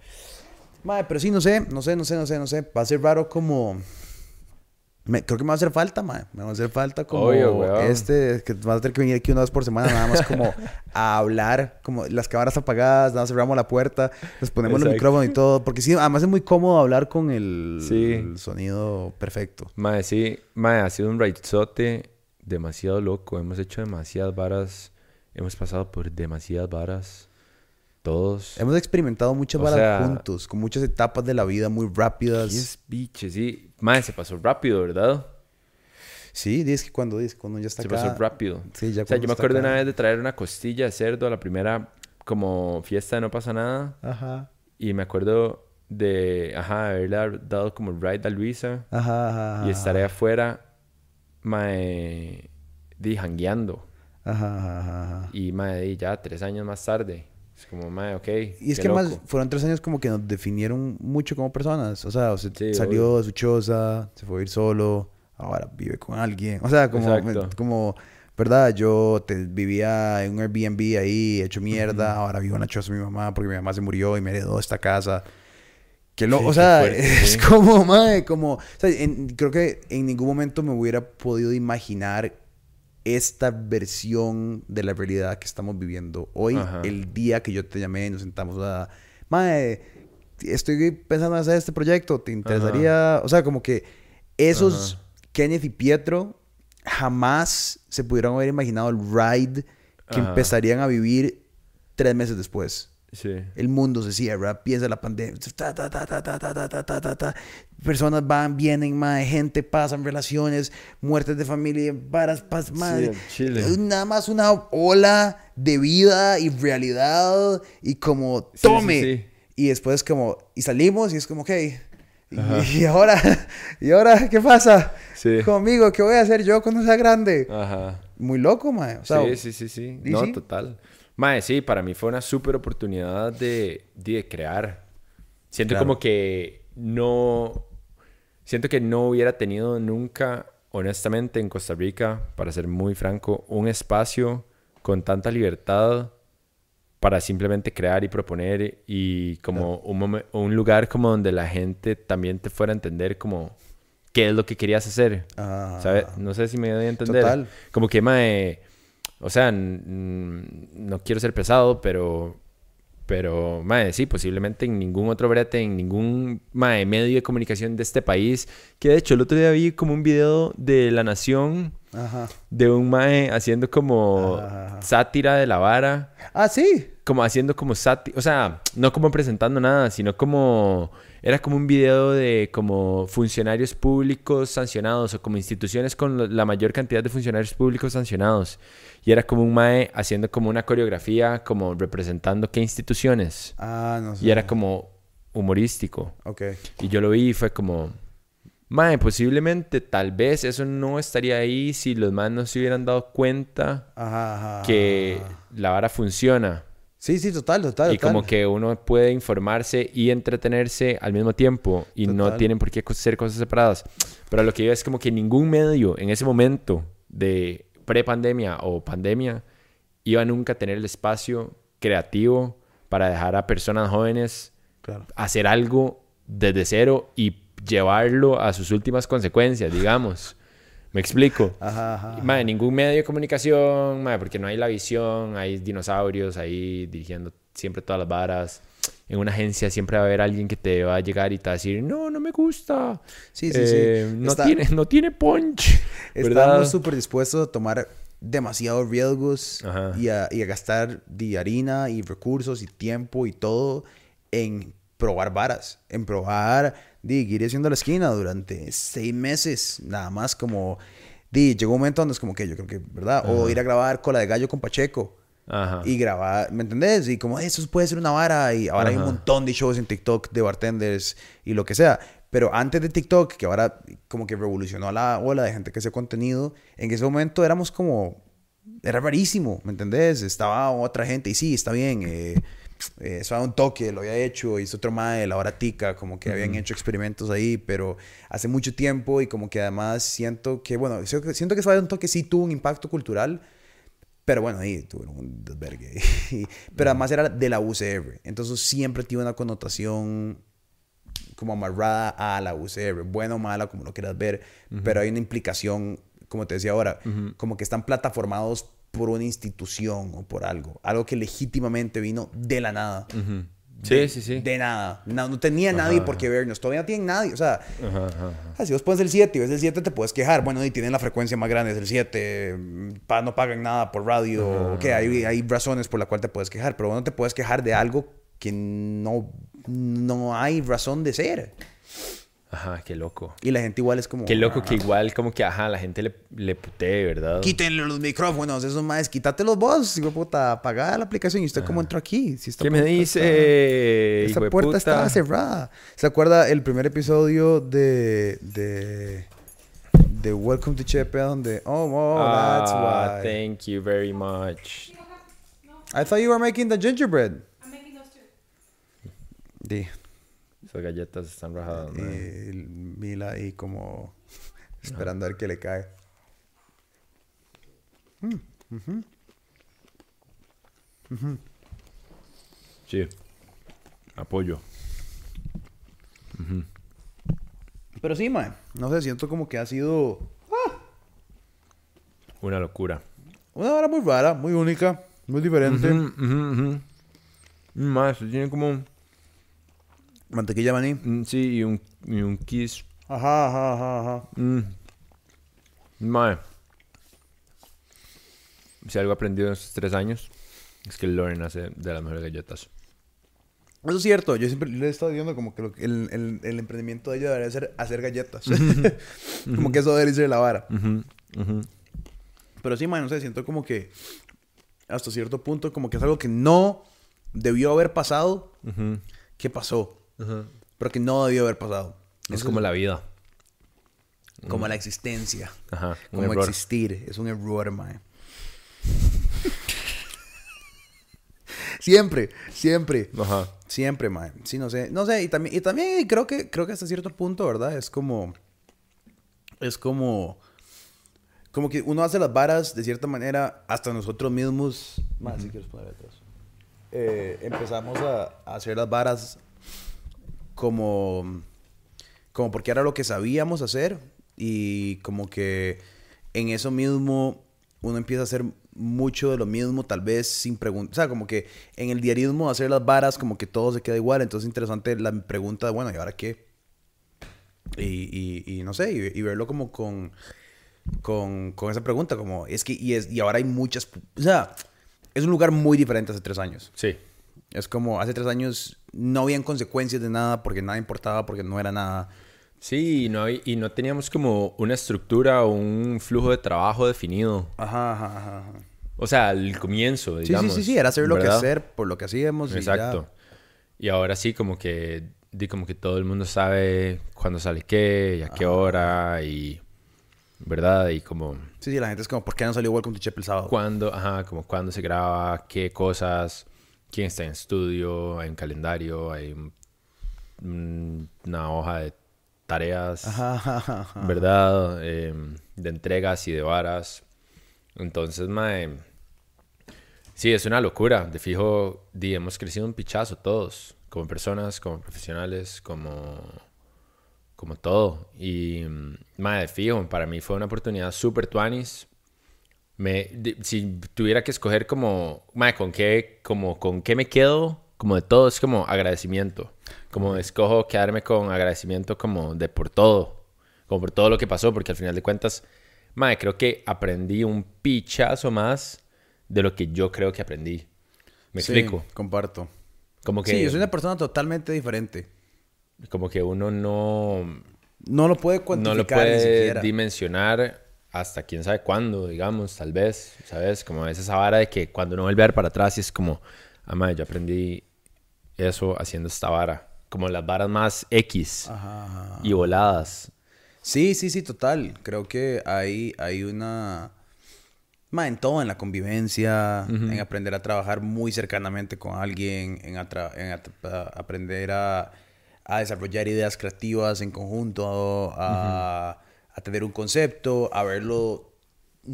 B: Mae, pero sí, no sé, no sé, no sé, no sé, no sé. Va a ser raro como... Me- creo que me va a hacer falta, mae. Me va a hacer falta como
A: Obvio,
B: este, que vas a tener que venir aquí una vez por semana nada más como a hablar, como las cámaras apagadas, nada más cerramos la puerta, nos ponemos el
A: Exacto.
B: micrófono y todo, porque sí, además es muy cómodo hablar con el,
A: Sí.
B: el sonido perfecto.
A: Mae, sí, mae, ha sido un raizote demasiado loco. Hemos hecho demasiadas varas. Hemos pasado por demasiadas varas. Todos.
B: Hemos experimentado muchas varas
A: sea-
B: juntos, con muchas etapas de la vida muy rápidas.
A: Es biche, sí. Mae, se pasó rápido, ¿verdad?
B: Sí, dices que cuando, dices, cuando ya está
A: Se
B: acá...
A: pasó rápido.
B: Sí, ya
A: o sea, yo me acuerdo
B: acá.
A: una vez de traer una costilla de cerdo a la primera como fiesta de No Pasa Nada.
B: Ajá.
A: Y me acuerdo de, ajá, haberle dado como ride a Luisa.
B: Ajá, ajá, ajá.
A: Y estaré afuera, mae, di, jangueando.
B: Ajá, ajá, ajá, ajá.
A: Y, mae, di, ya tres años más tarde. Es como, mae, ok.
B: Y es
A: qué
B: que más
A: loco.
B: fueron tres años como que nos definieron mucho como personas. O sea, o se
A: Sí,
B: salió de su choza, se fue a ir solo, ahora vive con alguien. O sea, como,
A: Exacto.
B: como ¿verdad? Yo te, vivía en un Airbnb ahí, hecho mierda, ahora vivo en la choza de mi mamá porque mi mamá se murió y me heredó esta casa. Que lo,
A: Sí,
B: o sea,
A: fuerte,
B: es
A: sí.
B: como, madre, como, o sea, en- creo que en ningún momento me hubiera podido imaginar esta versión de la realidad que estamos viviendo hoy,
A: Ajá.
B: el día que yo te llamé y nos sentamos a, madre, estoy pensando en hacer este proyecto, ¿te interesaría? O sea, como que esos Kenneth y Pietro jamás se pudieron haber imaginado el ride que
A: Ajá.
B: empezarían a vivir tres meses después. El mundo se cierra, empieza la pandemia. Personas van, vienen, más gente, pasan relaciones, muertes de familia, varas, paz, madre. Nada más una ola de vida y realidad y como, tome. Y después como, y salimos y es como, ok. Y, ahora, ¿y ahora qué pasa? Conmigo, ¿qué voy a hacer yo cuando sea grande?
A: Ajá.
B: Muy loco, mae.
A: Sí, sí, sí, sí. No, total. Mae, sí, para mí fue una súper oportunidad de, de crear. Siento
B: Claro.
A: como que no... Siento que no hubiera tenido nunca, honestamente, en Costa Rica, para ser muy franco, un espacio con tanta libertad para simplemente crear y proponer y como un, momen- un lugar como donde la gente también te fuera a entender como qué es lo que querías hacer.
B: Ah.
A: ¿Sabes? No sé si me doy a entender.
B: Total.
A: Como que, mae, o sea, no quiero ser pesado, pero, pero, mae, sí, posiblemente en ningún otro brete, en ningún, mae, medio de comunicación de este país, que de hecho el otro día vi como un video de La Nación
B: Ajá.
A: de un mae haciendo como
B: Ajá.
A: sátira de la vara
B: Ah, sí.
A: como haciendo como sátira, o sea, no como presentando nada, sino como era como un video de como funcionarios públicos sancionados o como instituciones con la mayor cantidad de funcionarios públicos sancionados. Y era como un mae haciendo como una coreografía, como representando qué instituciones.
B: Ah, no sé.
A: Y era como humorístico.
B: Ok.
A: Y yo lo vi y fue como, mae, posiblemente tal vez eso no estaría ahí si los más no se hubieran dado cuenta
B: Ajá, ajá.
A: que la vara funciona.
B: Sí, sí, total, total.
A: Y como que uno puede informarse y entretenerse al mismo tiempo y no tienen por qué ser cosas separadas. Pero lo que yo es como que ningún medio en ese momento de pre-pandemia o pandemia iba nunca a tener el espacio creativo para dejar a personas jóvenes
B: Claro.
A: hacer algo desde cero y, llevarlo a sus últimas consecuencias, digamos. ¿Me explico?
B: Ajá, ajá.
A: Mae, ningún medio de comunicación, mae, porque no hay la visión, hay dinosaurios ahí dirigiendo siempre todas las varas. En una agencia siempre va a haber alguien que te va a llegar y te va a decir, no, no me gusta.
B: Sí, sí,
A: Eh,
B: sí.
A: No,
B: Está-
A: tiene, no tiene punch.
B: Estamos súper dispuestos a tomar demasiados riesgos y a, y a gastar de harina y recursos y tiempo y todo en probar varas, en probar, di, ir haciendo la esquina durante seis meses, nada más como, di, llegó un momento donde es como que yo creo que, ¿verdad? O ir a grabar Cola de Gallo con Pacheco.
A: Ajá.
B: Y grabar, ¿me entendés? Y como eso puede ser una vara. Y ahora hay un
A: Ajá.
B: montón de shows en TikTok de bartenders y lo que sea. Pero antes de TikTok, que ahora como que revolucionó la ola de gente que hace contenido, en ese momento éramos como. Era rarísimo, ¿me entendés? Estaba otra gente y sí, está bien. Eh, eh, eso era un toque, lo había hecho. Hizo otro mae, la hora tica, como que habían hecho experimentos ahí, pero hace mucho tiempo y como que además siento que, bueno, siento que- un toque sí tuvo un impacto cultural. Pero bueno, ahí tuvieron un desvergue. Pero además era de la UCR. Entonces siempre tiene una connotación como amarrada a la UCR. Buena o mala, como lo quieras ver. Pero hay una implicación, como te decía ahora, como que están plataformados por una institución o por algo. Algo que legítimamente vino de la nada. De-
A: Sí, sí, sí.
B: De nada. No, no tenía nadie por qué vernos. Todavía no tienen nadie. O sea,
A: Ajá, ajá.
B: Si vos pones el 7 y ves el 7, te puedes quejar. Bueno, y tienen la frecuencia más grande, es el 7. mm, pa- no pagan nada por radio. ok, hay, hay razones por las cuales te puedes quejar. Pero vos no te puedes quejar de algo que no, no hay razón de ser.
A: Ajá, qué loco.
B: Y la gente igual es como.
A: Qué loco que
B: "Ah,
A: igual como que, ajá, la gente le, le putee, ¿verdad?
B: Quítenle los micrófonos, esos más, quítatelos vos, hijo puta, apaga la aplicación y usted cómo entró aquí. Si esta
A: ¿Qué me dice?
B: está- Esta puerta
A: puta?
B: estaba cerrada. ¿Se acuerda el primer episodio de. de. de Welcome to Chepe donde. Oh, oh, that's
A: Ah,
B: why.
A: thank you very much.
B: I thought you were making the gingerbread.
C: I'm making those too.
B: Di.
A: Esas galletas están rajadas,
B: Y
A: man.
B: Mila ahí como. esperando a ver qué le cae.
A: Sí. Apoyo.
B: Pero sí, man. No sé, siento como que ha sido.
A: Una locura.
B: Una hora muy rara, muy única, muy diferente.
A: Más, tiene como...
B: Mantequilla maní.
A: mm, Sí, y un, y un kiss.
B: Ajá, ajá, ajá, ajá.
A: Mm. Mae. Si algo aprendido en estos tres años, es que Loren hace de las mejores galletas.
B: Eso es cierto. Yo siempre le he estado diciendo como que lo que el, el, el emprendimiento de ella debería ser hacer galletas. como que eso debería ser la vara. Pero sí, man, no sé, siento como que hasta cierto punto como que es algo que no debió haber pasado. Que pasó?
A: Ujú.
B: Pero que no debió haber pasado.
A: Es como la vida.
B: como la existencia.
A: Ajá,
B: Como
A: error.
B: existir. Es un error, man. siempre, siempre.
A: Ajá.
B: Siempre, man. Sí, no sé. No sé, y también, y también creo que creo que hasta cierto punto, ¿verdad? Es como. Es como. Como que uno hace las varas de cierta manera hasta nosotros mismos. Más, si quieres poner atrás. Eh, empezamos a, a hacer las varas como. Como porque era lo que sabíamos hacer. Y como que en eso mismo uno empieza a hacer mucho de lo mismo, tal vez sin preguntar. O sea, como que en el diarismo hacer las varas, como que todo se queda igual. Entonces es interesante la pregunta de, bueno, ¿y ahora qué? Y, y, y no sé, y, y verlo como con, con, con esa pregunta, como es que, y, es, y ahora hay muchas, o sea, es un lugar muy diferente hace tres años.
A: Sí.
B: Es como hace tres años no habían consecuencias de nada porque nada importaba, porque no era nada.
A: Sí, y no, hay- y no teníamos como una estructura o un flujo de trabajo definido.
B: Ajá, ajá, ajá.
A: O sea, al comienzo,
B: Sí,
A: digamos.
B: sí, sí, sí, era hacer lo que hacer por lo que hacíamos. y
A: Exacto. Y ahora sí, como que, di como que todo el mundo sabe cuándo sale qué y a qué hora y, ¿verdad? Y como.
B: Sí, sí, la gente es como, ¿por qué no salió Welcome to Chep el sábado?
A: cuándo, ajá, como cuándo se graba, qué cosas, quién está en estudio, hay un calendario, hay un- un- una hoja de tareas,
B: Ajá, ajá, ajá.
A: ¿verdad? Eh, de entregas y de varas. Entonces, mae, sí, es una locura. De fijo, di, hemos crecido un pichazo todos, como personas, como profesionales, como, como todo. Y, mm, madre, fijo, para mí fue una oportunidad súper tuanis. Me, de- si tuviera que escoger como, madre, con qué, como, con qué me quedo, como de todo, es como agradecimiento. Como escojo quedarme con agradecimiento como de por todo, como por todo lo que pasó, porque al final de cuentas, madre, creo que aprendí un pichazo más de lo que yo creo que aprendí. ¿Me
B: Sí,
A: explico?
B: comparto.
A: Como que,
B: Sí, yo soy una persona totalmente diferente.
A: como que uno no,
B: No lo puede
A: no
B: cuantificar
A: lo
B: ni
A: puede
B: siquiera.
A: dimensionar hasta quién sabe cuándo, digamos, tal vez, ¿sabes? Como es esa vara de que cuando uno vuelve a ver para atrás y es como, ah, madre, yo aprendí eso haciendo esta vara. Como las varas más X
B: Ajá.
A: y voladas.
B: Sí, sí, sí, total. Creo que hay, hay una... Ma, en todo, en la convivencia, en aprender a trabajar muy cercanamente con alguien, en, atra- en a- aprender a, a desarrollar ideas creativas en conjunto, a, a tener un concepto, a verlo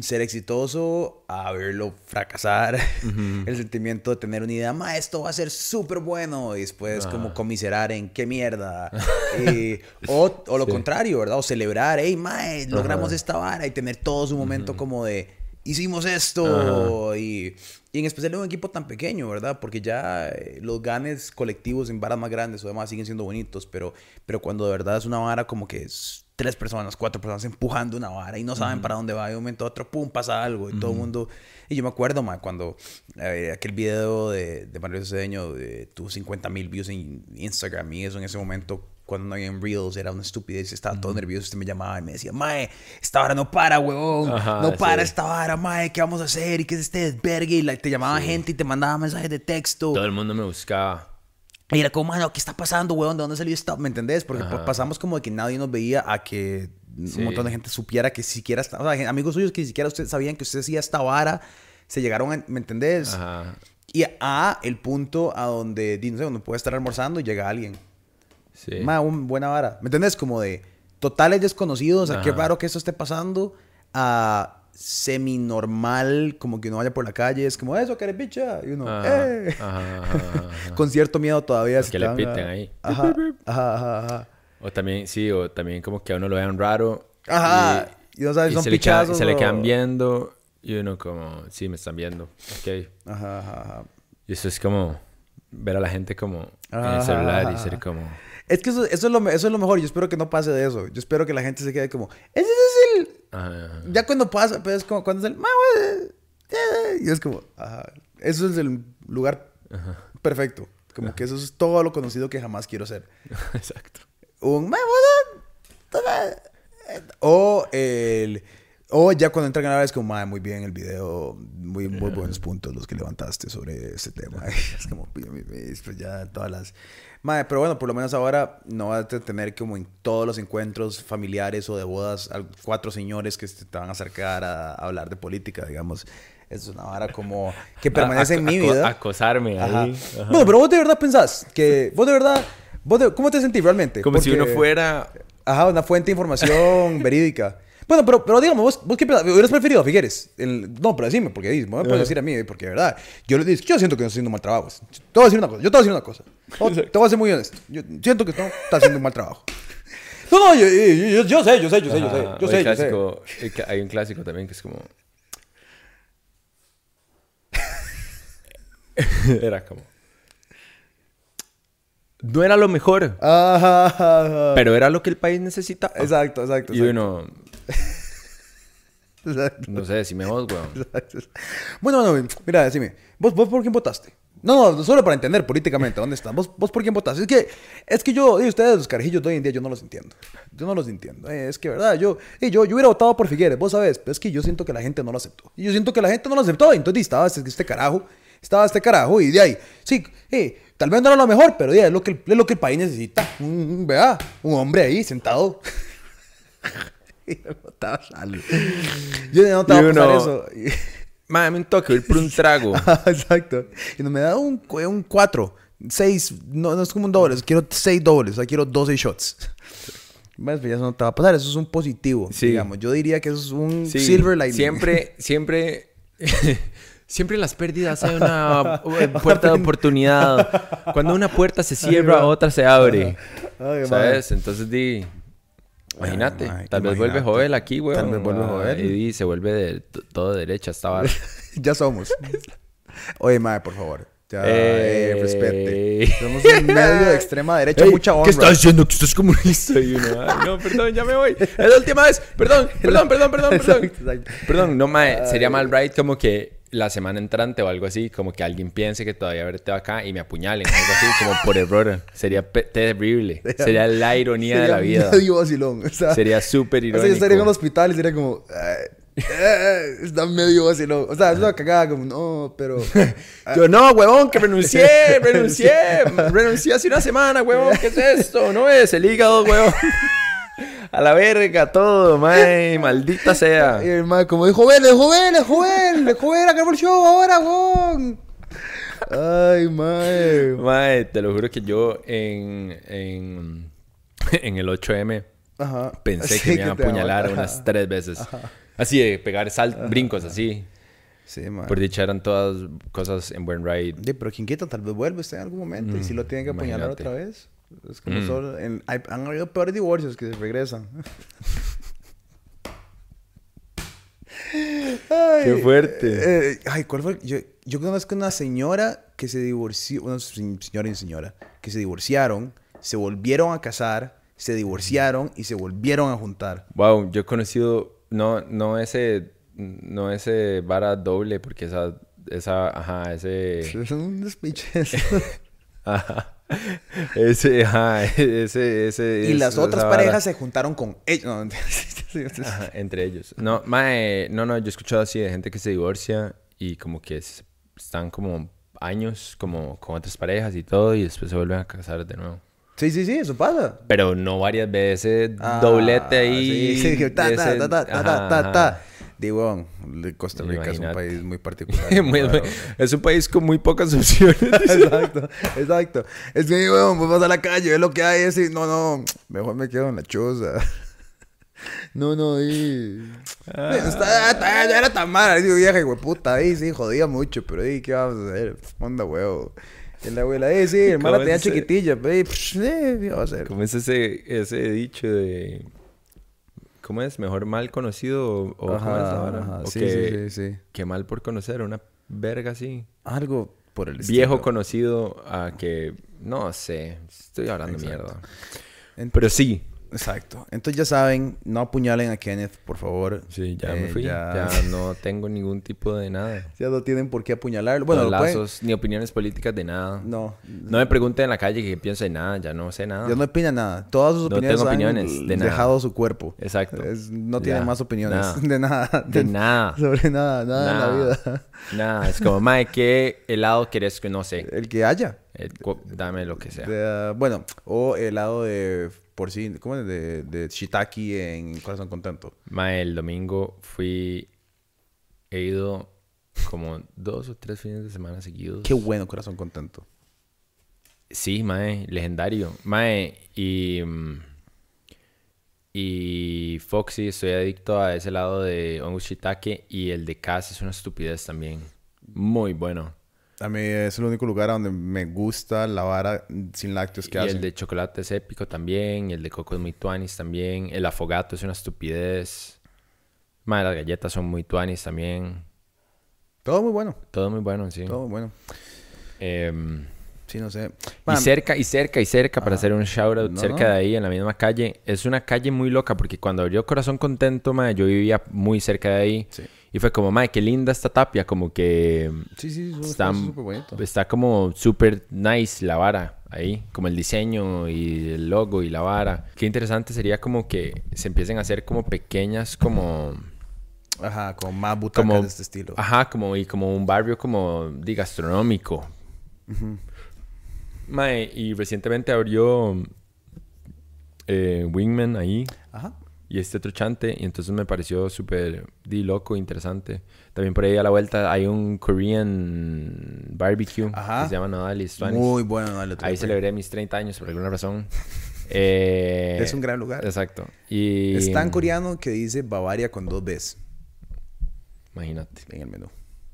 B: ser exitoso, a verlo fracasar, el sentimiento de tener una idea, ma, esto va a ser súper bueno, y después como comiserar en qué mierda, y- o, o lo
A: Sí.
B: contrario, ¿verdad? O celebrar, hey, ma, eh, logramos esta vara y tener todo su momento como de, hicimos esto, y, y en especial en un equipo tan pequeño, ¿verdad? Porque ya eh, los ganes colectivos en varas más grandes o demás siguen siendo bonitos, pero, pero cuando de verdad es una vara como que es tres personas, cuatro personas empujando una vara y no saben para dónde va, y de un momento a otro, pum, pasa algo, y todo el mundo... Y yo me acuerdo, ma, cuando eh, aquel video de, de Mario Cedeño de, tuvo 50 mil views en Instagram y eso en ese momento, cuando no había en Reels, era una estupidez, estaba todo nervioso, usted me llamaba y me decía, mae, esta vara no para, huevón,
A: Ajá,
B: no para
A: sí.
B: esta vara, mae, ¿qué vamos a hacer? ¿Y qué es este desvergue? Y la- te llamaba gente y te mandaba mensajes de texto.
A: Todo el mundo me buscaba.
B: Y era como, mano, ¿qué está pasando, weón? ¿De dónde salió esto? ¿Me entendés? Porque
A: Ajá.
B: pasamos como de que nadie nos veía a que
A: Sí.
B: un montón de gente supiera que siquiera... está- O sea, amigos suyos que ni siquiera ustedes sabían que usted hacía esta vara, se llegaron a... ¿Me entendés?
A: Ajá.
B: Y a el punto a donde, no sé, uno puede estar almorzando y llega alguien.
A: Sí.
B: Ma, un buena vara. ¿Me entendés? Como de totales desconocidos, a qué
A: Ajá.
B: raro que esto esté pasando, a semi-normal, como que uno vaya por la calle, es como, eso, que bicha. Y uno,
A: Ajá,
B: ¡eh!
A: ajá, ajá, ajá.
B: Con cierto miedo todavía.
A: Que
B: si
A: le piten ahí.
B: Ajá, ajá, ajá.
A: O también, sí, o también como que a uno lo vean raro.
B: Ajá. Y no sabes,
A: y
B: son
A: se, le queda-
B: pichazos
A: se le quedan viendo y uno como, sí, me están viendo. Ok.
B: Ajá, ajá, ajá.
A: Y eso es como ver a la gente como en el celular y
B: ajá,
A: ser como...
B: Es que eso, eso, es lo, eso es lo mejor. Yo espero que no pase de eso. Yo espero que la gente se quede como, ese es el...
A: ajá, ajá.
B: Ya cuando pasa, pues es como cuando es el... Y es como, ajá. Eso es el lugar perfecto. Como que eso es todo lo conocido que jamás quiero ser.
A: Exacto.
B: Un... O el... O ya cuando entran a grabar es como, "Ma, muy bien el video, muy, muy buenos puntos los que levantaste sobre ese tema. es como, pues ya todas las... Madre, pero bueno, por lo menos ahora no vas a tener como en todos los encuentros familiares o de bodas al- cuatro señores que se te van a acercar a, a hablar de política, digamos. Es una vara como que permanece
A: A-
B: en mi vida.
A: Acosarme
B: Ajá.
A: ahí. Ajá.
B: Bueno, pero vos de verdad pensás que vos de verdad, vos de- ¿cómo te sentís realmente?
A: Como si
B: Porque-
A: uno fuera...
B: Ajá, una fuente de información verídica. Bueno, pero, pero digamos, ¿vos, vos qué pensás? ¿Hubieras preferido a Figueres? El- no, pero decime, porque me puedes
A: Ajá.
B: decir a mí, porque de verdad, yo, le- yo siento que no estoy haciendo un mal trabajo. Te voy a decir una cosa, yo te voy a decir una cosa. Te te voy a ser muy honesto. Yo siento que no estás haciendo un mal trabajo. No, no, yo, yo, yo- yo sé, yo sé, yo sé, yo sé, yo
A: o
B: sé,
A: el
B: yo sé.
A: clásico- ca- Hay un clásico también que es como... era como... No era lo mejor,
B: Ajá, ajá, ajá.
A: pero era lo que el país necesitaba.
B: Exacto, exacto.
A: Y
B: exacto,
A: uno...
B: exacto.
A: No sé, decime vos, weón.
B: Exacto. Bueno, bueno, mira, decime, ¿vos, ¿vos por quién votaste? No, no, solo para entender políticamente dónde están. ¿Vos, vos por quién votaste? Es que, es que yo, y ustedes, los carajillos de hoy en día, yo no los entiendo. Yo no los entiendo. Eh, es que, verdad, yo, eh, yo, yo hubiera votado por Figueres, vos sabés, pero es que yo siento que la gente no lo aceptó. Y yo siento que la gente no lo aceptó. Y entonces estaba este, este carajo, estaba este carajo, y de ahí, sí, eh, tal vez no era lo mejor, pero ahí, es, lo que, es lo que el país necesita. Un, un- vea, un hombre ahí sentado. y me botaba sal. Yo no te
A: Y
B: voy a pasar
A: uno-
B: eso.
A: Mame un toque, voy por un trago.
B: Exacto. Y no me da un, un 4, 6, no, no es como un doble, quiero 6 dobles, o sea, quiero 12 shots. Bueno, pues ya eso no te va a pasar, eso es un positivo,
A: Sí.
B: digamos. Yo diría que eso es un
A: Sí,
B: silver lining.
A: Siempre, siempre, siempre las pérdidas hay una puerta de oportunidad. Cuando una puerta se cierra, otra se abre.
B: Madre.
A: ¿Sabes? Entonces di, Imagínate,
B: Ay,
A: tal vez vuelve. Joel aquí, weón.
B: Tal vez vuelve
A: Ah,
B: Joel.
A: Y se vuelve de todo derecha esta vara.
B: ya somos. Oye, mae, por favor. Ya, eh,
A: Eh.
B: respete. Somos un medio de extrema derecha,
A: Ey,
B: mucha honra.
A: ¿Qué estás diciendo? Que estás comunista. Y uno, "Ay, no, perdón, ya me voy. Es la última vez. Perdón, perdón, perdón, perdón, perdón.
B: Exacto, exacto.
A: Perdón, no, mae. Sería mal, right? Como que la semana entrante o algo así, como que alguien piense que todavía verte acá y me apuñalen. Algo así, como por error. Sería terrible. Sería la ironía de la vida.
B: medio vacilón. O sea,
A: Sería súper
B: O sea,
A: irónico.
B: yo estaría en un hospital y sería como... "Ay, eh, está medio vacilón. O sea, es una cagada como... No, pero...
A: Yo, no, huevón, que renuncié, renuncié, renuncié hace una semana, huevón, ¿qué es esto? No es el hígado, huevón. A la verga, todo, mae, maldita sea.
B: Y el mae como de joven, de joven, de joven, de joven, acabó el show ahora, weón. Ay, mae.
A: Mae, te lo juro que yo en, en, en el 8M
B: Ajá.
A: pensé
B: Sí,
A: que me iban a apuñalar unas tres veces. Así de pegar sal, brincos así.
B: Sí, mae.
A: Por dicha eran todas cosas en buen ride.
B: Sí, pero quien quita, tal vez vuelve usted en algún momento y si lo tienen que apuñalar
A: imagínate.
B: otra vez. Es como
A: Mm.
B: solo. en- hay- han habido peores divorcios que se regresan. Ay,
A: Qué fuerte.
B: eh, ay, ¿cuál fue? Yo, yo conozco una señora que se divorció, una se- señora y señora, que se divorciaron, se volvieron a casar, se divorciaron y se volvieron a juntar.
A: Wow, yo he conocido, no, no ese, no ese vara doble, porque esa, esa, ajá, ese,
B: Son unos piches.
A: ajá, ese, ajá, ese, ese.
B: y
A: es-
B: las otras
A: vara.
B: parejas se juntaron con ellos. No,
A: Ajá, entre ellos. No, mae, no, no, yo he escuchado así de gente que se divorcia y como que están como años como con otras parejas y todo y después se vuelven a casar de nuevo.
B: sí, sí, sí, eso pasa.
A: Pero no varias veces,
B: Ah,
A: doblete ahí.
B: Sí, sí, ta, ta,
A: ese-
B: ta, ta, ta,
A: ajá,
B: ta,
A: ajá.
B: ta. Digo, Costa Rica es un país muy particular.
A: Muy- es un país con muy pocas opciones.
B: exacto, exacto. Es que, weón, pues vas a la calle, ves lo que hay, y no, no, mejor me quedo en la choza. No, no, y...
A: Ah.
B: Está, está- ya era tan mala, digo, vieja, güey, puta, ahí sí, jodía mucho, pero ahí, ¿qué vamos a hacer? Onda, huevo. Y la abuela, eh, sí, hermana
A: ¿Cómo
B: tenía
A: es ese?
B: chiquitilla, pero, psh, eh, ¿qué vamos a hacer?
A: ¿Cómo es ese, ese dicho de... ¿Cómo es? ¿Mejor mal conocido o, o cómo es ahora?
B: ajá,
A: O
B: sí,
A: que,
B: sí, sí, sí.
A: que mal por conocer, una verga así.
B: Algo por el
A: Viejo
B: estilo.
A: conocido a que... No sé, estoy hablando
B: Exacto.
A: mierda.
B: Ent-
A: Pero sí.
B: Exacto. Entonces ya saben, no apuñalen a Kenneth, por favor.
A: Sí, ya
B: Eh,
A: me fui.
B: Ya,
A: Ya... no tengo ningún tipo de nada.
B: ya no tienen por qué apuñalarlo. Bueno, pueden-
A: lazos, ni opiniones políticas de nada.
B: No.
A: No me pregunten en la calle qué pienso de nada, ya no sé nada.
B: Ya no opina nada. Todas sus
A: No
B: opiniones,
A: tengo
B: han
A: opiniones de nada.
B: dejado su cuerpo.
A: Exacto.
B: Es- no tiene más opiniones.
A: nada.
B: De nada.
A: De nada.
B: Sobre nada. Nada, en la vida.
A: Nada, es como, mae, ¿qué helado querés que no sé?
B: El que haya.
A: Dame lo que sea.
B: De, ah, bueno, o helado de porcino. ¿Cómo es? De, de shiitake en Corazón Contento.
A: Mae, el domingo fui. He ido como dos o tres fines de semana seguidos.
B: Qué bueno Corazón Contento.
A: Sí, mae, legendario. Mae, y. Y Foxy, estoy adicto a ese lado de Ongu Shiitake. Y el de Cass es una estupidez también. Muy bueno.
B: A mí es el único lugar donde me gusta la vara sin lácteos que
A: y
B: hacen.
A: el de chocolate es épico también. Y el de coco es muy tuanis también. El afogato es una estupidez. Mae, las galletas son muy tuanis también.
B: Todo muy bueno.
A: Todo muy bueno, sí.
B: Todo muy bueno.
A: Em,
B: Sí, no sé.
A: y cerca, y cerca, y cerca, para hacer un shout out,
B: No,
A: cerca
B: no.
A: de ahí, en la misma calle. Es una calle muy loca, porque cuando abrió Corazón Contento, mae, yo vivía muy cerca de ahí.
B: Sí.
A: Y fue como, mae, qué linda esta tapia, como que
B: Sí, sí,
A: está, está como súper nice la vara ahí, como el diseño y el logo y la vara. Qué interesante sería como que se empiecen a hacer como pequeñas, como...
B: Ajá, con más butacas
A: como
B: de este estilo.
A: Ajá, como y como un barrio como de gastronómico. Mae, y recientemente abrió eh, Wingman ahí
B: Ajá.
A: Y este otro chante y entonces me pareció súper di loco, interesante. También por ahí a la vuelta hay un Korean barbecue
B: Ajá.
A: que se llama Tuanis.
B: Muy bueno. otro
A: Ahí celebré mis 30 años por alguna razón. Eh,
B: Es un gran lugar.
A: Exacto. Y
B: Es tan coreano que dice Bavaria con dos Bs
A: Imagínate.
B: en el menú.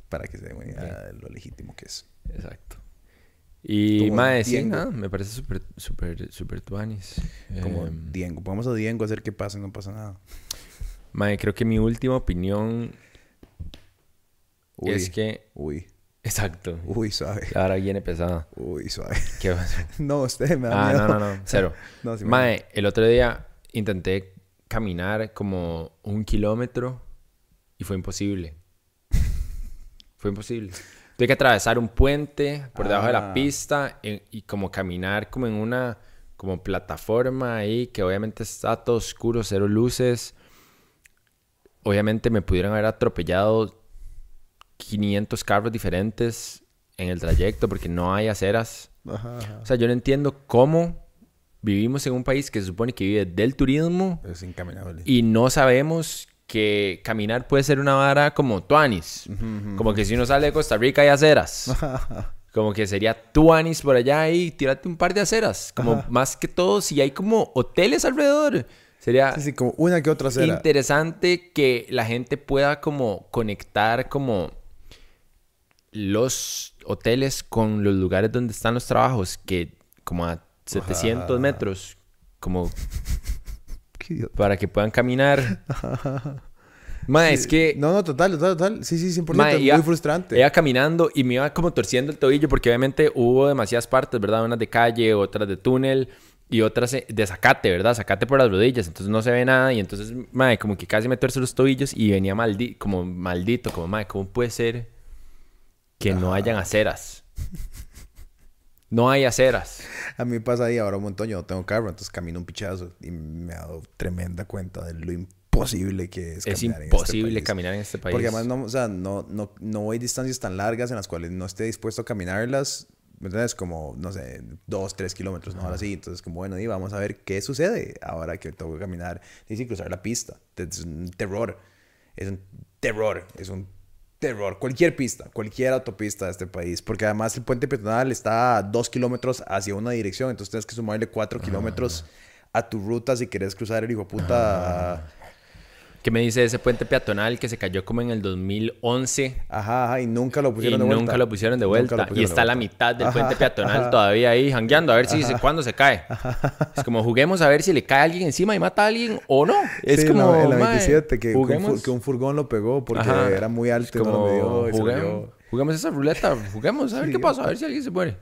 B: Para que se den una idea de lo legítimo que es.
A: Exacto. Y, mae, sí, nada, me parece súper, súper, súper tuanis.
B: Como Diego. Vamos a Diego a hacer que pase, no pasa nada.
A: mae, creo que mi última opinión
B: Uy,
A: es que...
B: Uy,
A: Exacto.
B: uy, suave.
A: Ahora viene pesada.
B: Uy, suave.
A: ¿Qué pasó?
B: No, usted me da
A: Ah,
B: miedo.
A: no, no, no, cero.
B: No, sí me
A: Mae, el otro día intenté caminar como un kilómetro y fue imposible. fue imposible. Tuve que atravesar un puente por debajo de la
B: Ah.
A: pista y, y como caminar como en una como plataforma ahí que obviamente está todo oscuro, cero luces. Obviamente me pudieron haber atropellado 500 carros diferentes en el trayecto porque no hay aceras.
B: Ajá, ajá.
A: O sea, yo no entiendo cómo vivimos en un país que se supone que vive del turismo
B: Es incaminable.
A: y no sabemos que caminar puede ser una vara como tuanis. Como que si uno sale de Costa Rica hay aceras. Como que sería tuanis por allá y tírate un par de aceras. Como más que todo, si hay como hoteles alrededor. Sería
B: Sí, sí, como una que otra cera.
A: interesante que la gente pueda como conectar como los hoteles con los lugares donde están los trabajos, que como a 700 metros, como
B: Qué idiota.
A: para que puedan caminar. Ma, es que
B: No, no, total, total, total. Sí, sí, 100%.
A: ma, iba-
B: muy frustrante.
A: Iba caminando y me iba como torciendo el tobillo porque obviamente hubo demasiadas partes, ¿verdad? Unas de calle, otras de túnel y otras eh, de zacate, ¿verdad? Zacate por las rodillas, entonces no se ve nada y entonces, madre, como que casi me tuerce los tobillos y venía maldi como maldito, como, madre, ¿cómo puede ser que no hayan aceras? No hay aceras.
B: A mí me pasa ahí ahora un montón. Yo no tengo carro, entonces camino un pichazo. Y me he dado tremenda cuenta de lo imposible que es
A: Es
B: caminar en este
A: imposible
B: país.
A: caminar en este país.
B: Porque además no, o sea, no, no, no voy distancias tan largas en las cuales no esté dispuesto a caminarlas. ¿Me entiendes? Como, no sé, dos, tres kilómetros, ¿no? Ahora sí. Entonces, como, bueno, y vamos a ver qué sucede ahora que tengo que caminar. Y sí, cruzar la pista. Es un terror. Es un terror. Es un terror. Cualquier pista, cualquier autopista de este país. Porque además el puente peatonal está a dos kilómetros hacia una dirección. Entonces tienes que sumarle cuatro kilómetros a tu ruta si quieres cruzar el hijo puta.
A: ¿Qué me dice ese puente peatonal que se cayó como en el 2011?
B: Ajá, ajá, y nunca lo
A: Y
B: pusieron de vuelta.
A: nunca lo pusieron de
B: Nunca
A: vuelta.
B: lo
A: y está a la mitad del
B: Ajá,
A: puente peatonal
B: ajá.
A: todavía ahí jangueando a ver si dice cuándo se cae. Es como juguemos a ver si le cae a alguien encima y mata a alguien o no. Es
B: Sí,
A: como.
B: en la, en la
A: mae,
B: 27 que, un, que furgón lo pegó porque era muy alto y no
A: como,
B: lo midió
A: juguemos esa ruleta, juguemos a ver qué pasa, a ver si alguien se muere.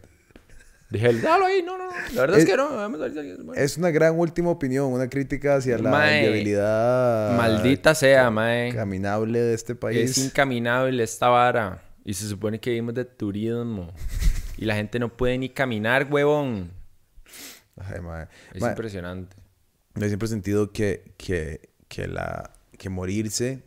A: Dije, déjalo ahí, no, no, no. La verdad es,
B: Es-
A: que no, vamos a ver.
B: Es una gran última opinión, una crítica hacia la
A: Mae,
B: inviabilidad
A: Maldita sea, mae.
B: caminable de este país.
A: Es incaminable esta vara. Y se supone que vivimos de turismo. Y la gente no puede ni caminar, huevón.
B: Ay, mae.
A: Es
B: Mae,
A: impresionante.
B: Yo siempre he sentido que, que, que, la, que morirse,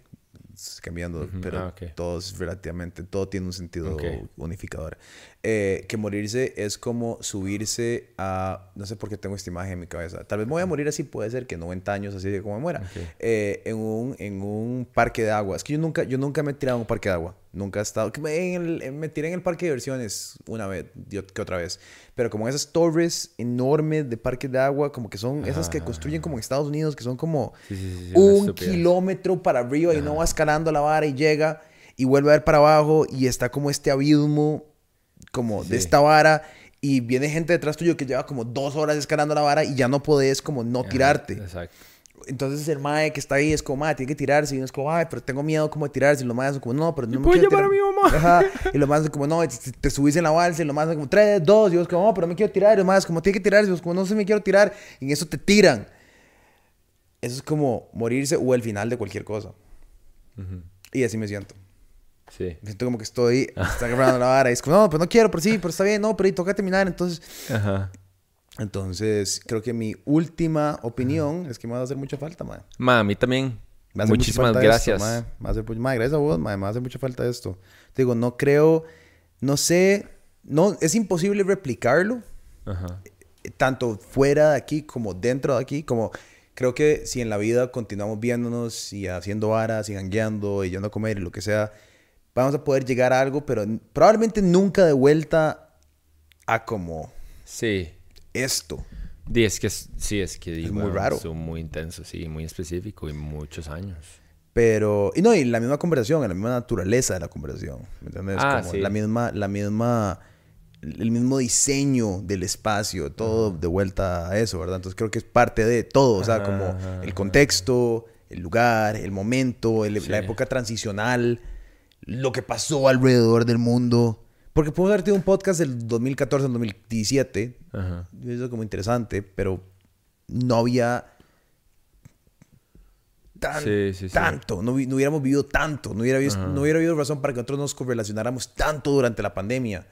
B: cambiando, pero
A: ah, ok.
B: todo es relativamente, todo tiene un sentido
A: Ok.
B: unificador. Eh, que morirse es como subirse a, no sé por qué tengo esta imagen en mi cabeza, tal vez me voy a morir así, puede ser que 90 años así de como me muera, Eh, en, un, en un parque de agua. Es que yo nunca, yo nunca me he tirado a un parque de agua, nunca he estado, en el- me tiré en el parque de diversiones una vez, que otra vez, pero como esas torres enormes de parques de agua, como que son esas que construyen como en Estados Unidos, que son como
A: Sí, sí, sí, sí, una
B: un kilómetro para arriba y no va escalando la vara y llega y vuelve a ver para abajo y está como este abismo como de esta vara y viene gente detrás tuyo que lleva como dos horas escalando la vara y ya no podés como no
A: Ajá,
B: tirarte.
A: Exacto.
B: Entonces el mae que está ahí es como, mae, tiene que tirarse. Y uno es como, ay, pero tengo miedo como de tirarse. Y los maes son como, no, pero no me
A: puedo
B: quiero
A: llamar a
B: tirar".
A: mi mamá.
B: Ajá. Y los maes son como, no, te, te subís en la balsa. Y los maes son como, tres, dos. Y vos como, no, pero me quiero tirar. Y los maes como, tiene que tirarse. Y vos como, no sé, me quiero tirar. Y en eso te tiran. Eso es como morirse o el final de cualquier cosa. Y así me siento.
A: Sí.
B: Me siento como que estoy, está agarrando la vara. Y es como, no, pero no quiero, pero sí, pero está bien, no, pero ahí toca terminar. Entonces,
A: Ajá.
B: Entonces creo que mi última opinión es que me va a hacer mucha falta, mae.
A: Ma, a mí también.
B: Me hace mucha
A: Muchísimas gracias.
B: Esto, mae. Me gracias a vos, mae. Me hace mucha falta esto. Te digo, no creo, no sé, no, es imposible replicarlo,
A: Ajá.
B: eh, tanto fuera de aquí como dentro de aquí, como creo que si en la vida continuamos viéndonos y haciendo varas y gangueando y yendo a comer y lo que sea, vamos a poder llegar a algo, pero probablemente nunca de vuelta a como
A: Sí.
B: Esto.
A: Di, es que sí, es que
B: Es muy raro.
A: Es muy intenso, sí, muy específico y muchos años.
B: Pero, y no, y la misma conversación, la misma naturaleza de la conversación. ¿Me entiendes?
A: Ah,
B: Como
A: sí.
B: la misma, la misma, el mismo diseño del espacio, todo de vuelta a eso, ¿verdad? Entonces creo que es parte de todo, o sea,
A: Ajá,
B: como
A: ajá,
B: el contexto, el lugar, el momento, el-
A: Sí.
B: la época transicional, lo que pasó alrededor del mundo. Porque podemos haber tenido un podcast del 2014 al 2017,
A: Ajá.
B: eso es como interesante, pero no había tan-
A: Sí, sí, sí.
B: tanto, no, hubiéramos vivido tanto, no hubiera, no hubiera habido razón para que nosotros nos correlacionáramos tanto durante la pandemia.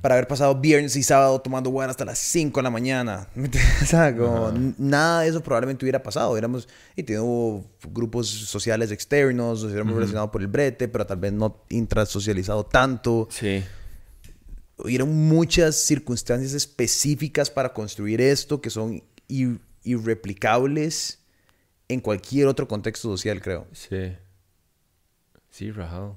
B: Para haber pasado viernes y sábado tomando guara hasta las 5 de la mañana. O sea, como n- nada de eso probablemente hubiera pasado. Hubiéramos y tenido grupos sociales externos, nos hubiéramos relacionado por el brete, pero tal vez no intrasocializado tanto
A: Sí.
B: hubieron muchas circunstancias específicas para construir esto que son ir- irreplicables en cualquier otro contexto social, creo.
A: Sí. Sí, rajado.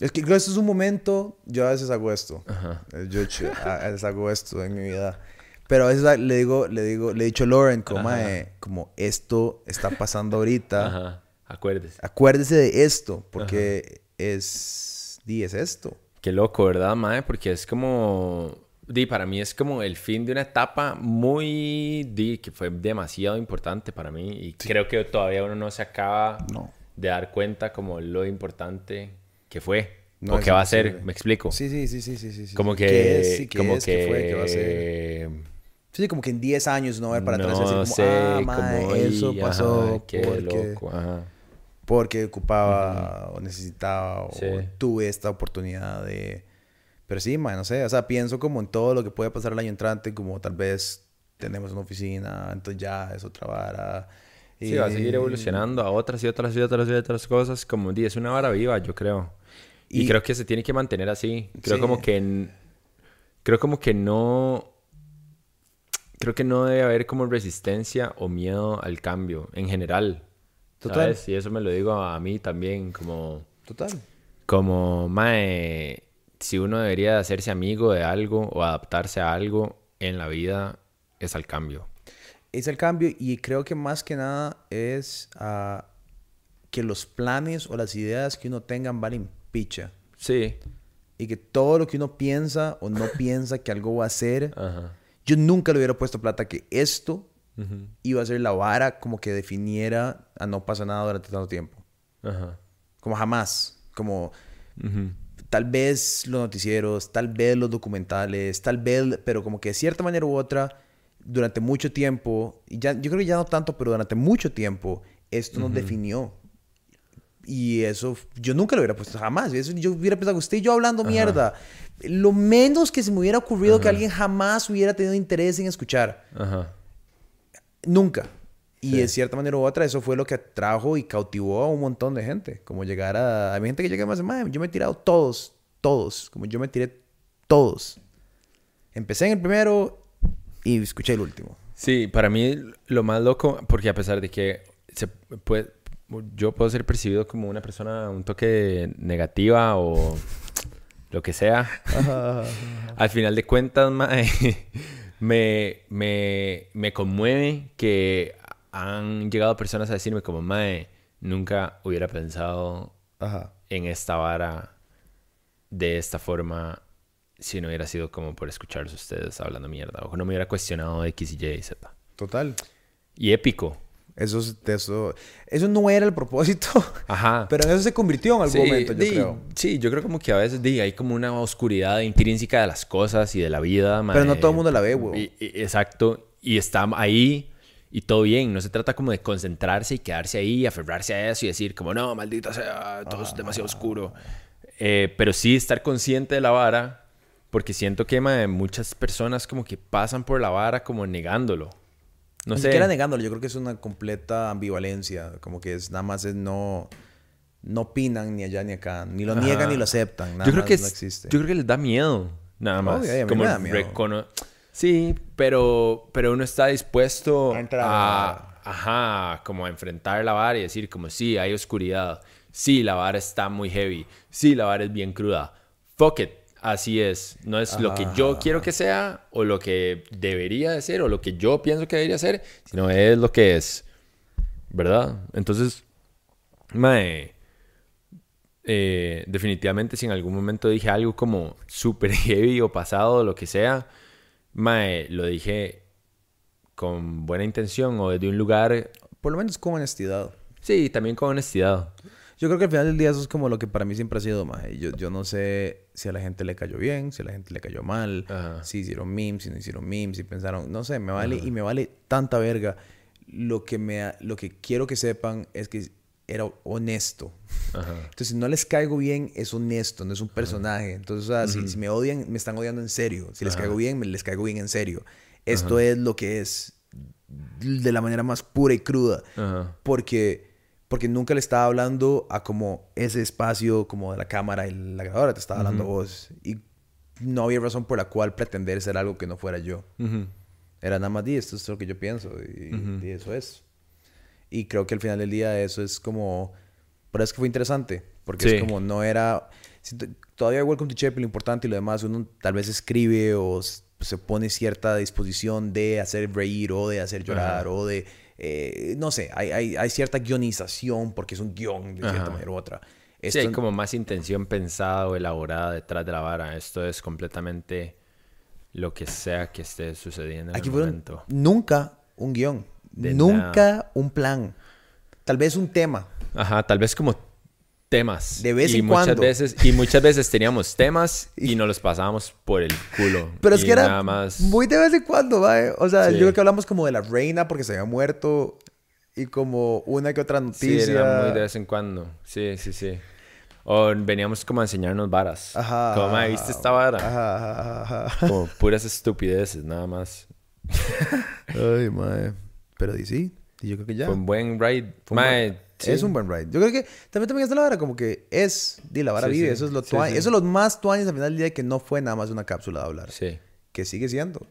B: Es que creo que este es un momento, yo a veces hago esto.
A: Ajá.
B: Eh, Yo a veces hago esto en mi vida. Pero a veces le digo, le digo, le he dicho a Lauren como, "Mae, como esto está pasando ahorita.
A: Ajá. Acuérdese.
B: Acuérdese de esto, porque es, di, es esto.
A: Qué loco, ¿verdad, mae? Porque es como... Di, para mí es como el fin de una etapa muy... Di, que fue demasiado importante para mí. Y creo que todavía uno no se acaba
B: No.
A: de dar cuenta como lo importante que fue.
B: No,
A: o que va a ser, me explico.
B: Sí, sí, sí, sí, sí, sí.
A: Como que...
B: ¿Qué es? Sí, ¿qué
A: como
B: es?
A: que...
B: ¿Qué fue? ¿Qué va a ser? Sí, como que en 10 años no va a ver para atrás y
A: no
B: decir como,
A: sé,
B: ah, mae,
A: como,
B: eso
A: "Ey,
B: pasó
A: ajá, qué
B: porque,
A: loco, ajá.
B: porque ocupaba o necesitaba o tuve esta oportunidad de... Pero sí, mae, no sé, o sea, pienso como en todo lo que puede pasar el año entrante, como tal vez tenemos una oficina, entonces ya es otra vara.
A: Sí, va a seguir evolucionando a otras y otras y otras y otras cosas. Como di, es una vara viva, yo creo. Y,
B: Y-
A: creo que se tiene que mantener así. Creo
B: Sí.
A: como que... Creo como que no... Creo que no debe haber como resistencia o miedo al cambio en general.
B: Total.
A: ¿sabes? Y eso me lo digo a mí también como...
B: Total.
A: Como, mae, si uno debería de hacerse amigo de algo o adaptarse a algo en la vida, es al cambio.
B: es el cambio y creo que más que nada es ah, que los planes o las ideas que uno tengan valen picha.
A: Sí.
B: Y que todo lo que uno piensa o no piensa que algo va a ser,
A: Ajá.
B: yo nunca le hubiera puesto plata que esto
A: Ujú.
B: iba a ser la vara como que definiera a no pasa nada durante tanto tiempo.
A: Ajá.
B: Como jamás. Como
A: Ujú.
B: tal vez los noticieros, tal vez los documentales, tal vez, pero como que de cierta manera u otra, durante mucho tiempo, y ya, yo creo que ya no tanto, pero durante mucho tiempo, esto nos definió. Y eso, yo nunca lo hubiera puesto jamás. Eso, yo hubiera pensado, usted y yo hablando mierda. Lo menos que se me hubiera ocurrido que alguien jamás hubiera tenido interés en escuchar.
A: Ajá.
B: Nunca. Y
A: Sí.
B: de cierta manera u otra, eso fue lo que atrajo y cautivó a un montón de gente. Como llegar a... Hay gente que llega dice, "Mae, yo me he tirado todos, todos. Como yo me tiré todos. Empecé en el primero y escuché el último.
A: Sí, para mí lo más loco, porque a pesar de que se puede, yo puedo ser percibido como una persona un toque negativa o lo que sea, al final de cuentas mae, me, me, me conmueve que han llegado personas a decirme como, mae, nunca hubiera pensado
B: Ajá.
A: en esta vara de esta forma si no hubiera sido como por escucharlos a ustedes hablando mierda o no me hubiera cuestionado X y Z.
B: Total.
A: Y épico.
B: Eso, es- eso, eso no era el propósito.
A: Ajá.
B: Pero en eso se convirtió en algún
A: Sí,
B: momento, yo
A: di-
B: creo.
A: Sí, yo creo como que a veces di, hay como una oscuridad intrínseca de las cosas y de la vida.
B: Pero no todo el mundo la ve, güey.
A: Exacto. Y está ahí y todo bien. No se trata como de concentrarse y quedarse ahí y aferrarse a eso y decir como, no, maldita sea, todo es demasiado oscuro. Eh, pero sí estar consciente de la vara porque siento que mae, muchas personas como que pasan por la vara como negándolo. No
B: Ni
A: sé.
B: siquiera negándolo, yo creo que es una completa ambivalencia. Como que es nada más es no... No opinan ni allá ni acá. Ni lo niegan ni lo aceptan. Nada
A: yo creo
B: más
A: que
B: no existe.
A: yo creo que les da miedo nada más
B: Obvio, a mí
A: como
B: me da miedo.
A: recono- sí pero pero uno está dispuesto
B: A entrar
A: a ajá como a enfrentar la vara y decir como sí hay oscuridad sí la vara está muy heavy sí la vara es bien cruda fuck it así es no es lo que yo quiero que sea o lo que debería de ser o lo que yo pienso que debería ser sino es lo que es verdad entonces mae eh, definitivamente si en algún momento dije algo como super heavy o pasado o lo que sea, mae, lo dije con buena intención o desde un lugar,
B: Por lo menos con honestidad.
A: sí, también con honestidad.
B: Yo creo que al final del día eso es como lo que para mí siempre ha sido, maje. Yo, yo no sé si a la gente le cayó bien, si a la gente le cayó mal,
A: Ajá.
B: si hicieron memes, si no hicieron memes, si pensaron, no sé, me vale y me vale tanta verga. Lo que me lo que quiero que sepan es que era honesto.
A: Ajá.
B: Entonces, si no les caigo bien, es honesto, no es un personaje. Entonces, o sea, si, si me odian, me están odiando en serio. Si les caigo bien, me les caigo bien en serio. Esto es lo que es de la manera más pura y cruda
A: Ajá.
B: porque porque nunca le estaba hablando a como ese espacio como de la cámara y la grabadora te estaba hablando a vos. Y no había razón por la cual pretender ser algo que no fuera yo.
A: Ujú.
B: era nada más di esto es lo que yo pienso y, y eso es y creo que al final del día eso es como por eso es que fue interesante porque
A: Sí.
B: es como no era siento- todavía igual con Tichepe lo importante y lo demás uno tal vez escribe o se pone cierta disposición de hacer reír o de hacer llorar o de eh, no sé hay, hay, hay cierta guionización porque es un guion de cierta
A: Ajá.
B: manera u otra
A: Sí,
B: Esto-
A: hay como más intención pensada o elaborada detrás de la vara. Esto es completamente lo que sea que esté sucediendo en
B: Aquí
A: el momento.
B: nunca un guion,
A: De
B: nunca un plan. Tal vez un tema.
A: Ajá, tal vez como temas.
B: De vez
A: y
B: en
A: muchas
B: cuando.
A: veces Y muchas veces teníamos temas y nos los pasábamos por el culo.
B: Pero es que era
A: nada más...
B: muy de vez en cuando, ¿va? O sea,
A: Sí.
B: yo creo que hablamos como de la reina porque se había muerto y como una que otra
A: Sí,
B: noticia.
A: era muy de vez en cuando. Sí, sí, sí. O veníamos como a enseñarnos varas.
B: Ajá.
A: Como, "Mae, ¿viste esta vara?
B: Ajá, ajá, ajá.
A: Como puras estupideces, nada más.
B: Ay, mae. Pero di sí, y yo creo que ya.
A: Fue un buen ride.
B: Fue
A: Mae, sí.
B: Es un buen ride. Yo creo que también también está la vara como que es, di la vara
A: Sí,
B: vive,
A: sí.
B: eso es lo. Eso es lo más tuanis al final del día que no fue nada más una cápsula de hablar.
A: Sí,
B: Que sigue siendo.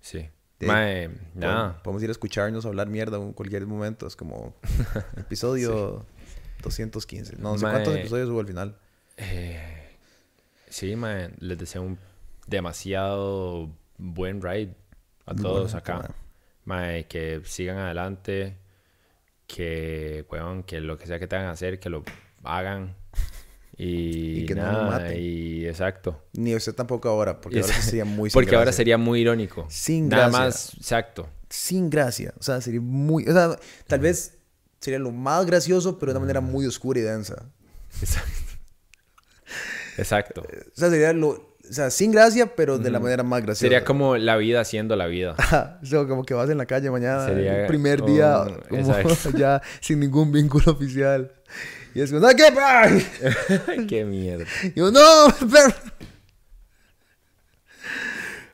A: sí.
B: De-
A: Mae,
B: Podemos-
A: nada.
B: Podemos ir a escucharnos hablar mierda en cualquier momento. Es como episodio 215. No, no sé cuántos episodios hubo al final.
A: Eh, sí, mae, les deseo un demasiado buen ride a
B: Muy
A: todos
B: bueno,
A: acá. Mae, que sigan adelante, que, weón, que lo que sea que tengan que hacer, que lo hagan. Y,
B: Y que no lo
A: nada,
B: maten.
A: y exacto.
B: Ni usted tampoco ahora, porque ahora
A: Exacto.
B: sería muy
A: Porque ahora sería muy irónico.
B: Sin
A: Nada
B: gracia.
A: más, exacto.
B: Sin gracia. O sea, sería muy... O sea, tal vez sería lo más gracioso, pero de una manera muy oscura y densa.
A: Exacto. Exacto.
B: O sea, sería lo... O sea, sin gracia, pero de la manera más graciosa.
A: Sería como la vida siendo la vida.
B: Ajá, o sea, como que vas en la calle mañana,
A: Sería
B: el primer día, como ya sin ningún vínculo oficial. Y es como, ¿no qué? pa?"
A: Qué mierda.
B: Y yo, no.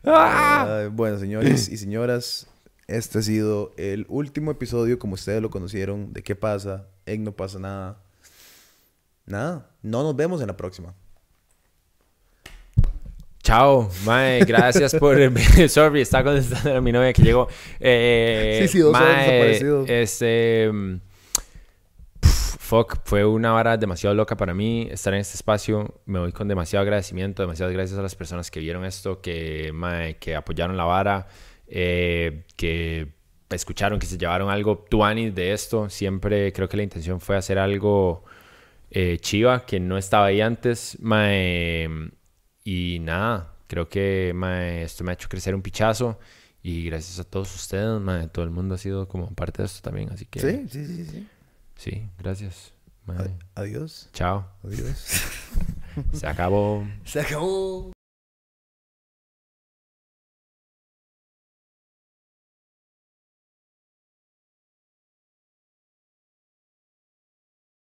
B: Ay, bueno, señores y señoras, este ha sido el último episodio, como ustedes lo conocieron, de qué pasa, en No pasa nada. Nada, no nos vemos en la próxima.
A: Chao, mae, gracias por... Sorry, está contestando a mi novia que llegó. Eh,
B: Sí, sí, dos horas
A: mae. Este... mm, Fuck, fue una vara demasiado loca para mí estar en este espacio. Me voy con demasiado agradecimiento, demasiadas gracias a las personas que vieron esto, que, mae, que apoyaron la vara, eh, que escucharon, que se llevaron algo tuanis de esto. Siempre creo que la intención fue hacer algo eh, chiva que no estaba ahí antes. Mae, y nada, creo que mae, esto me ha hecho crecer un pichazo. Y gracias a todos ustedes, mae, todo el mundo ha sido como parte de esto también. Así que
B: Sí, sí, sí, sí.
A: sí, gracias. mae.
B: Adiós.
A: Chao.
B: Adiós.
A: Se acabó.
B: Se acabó.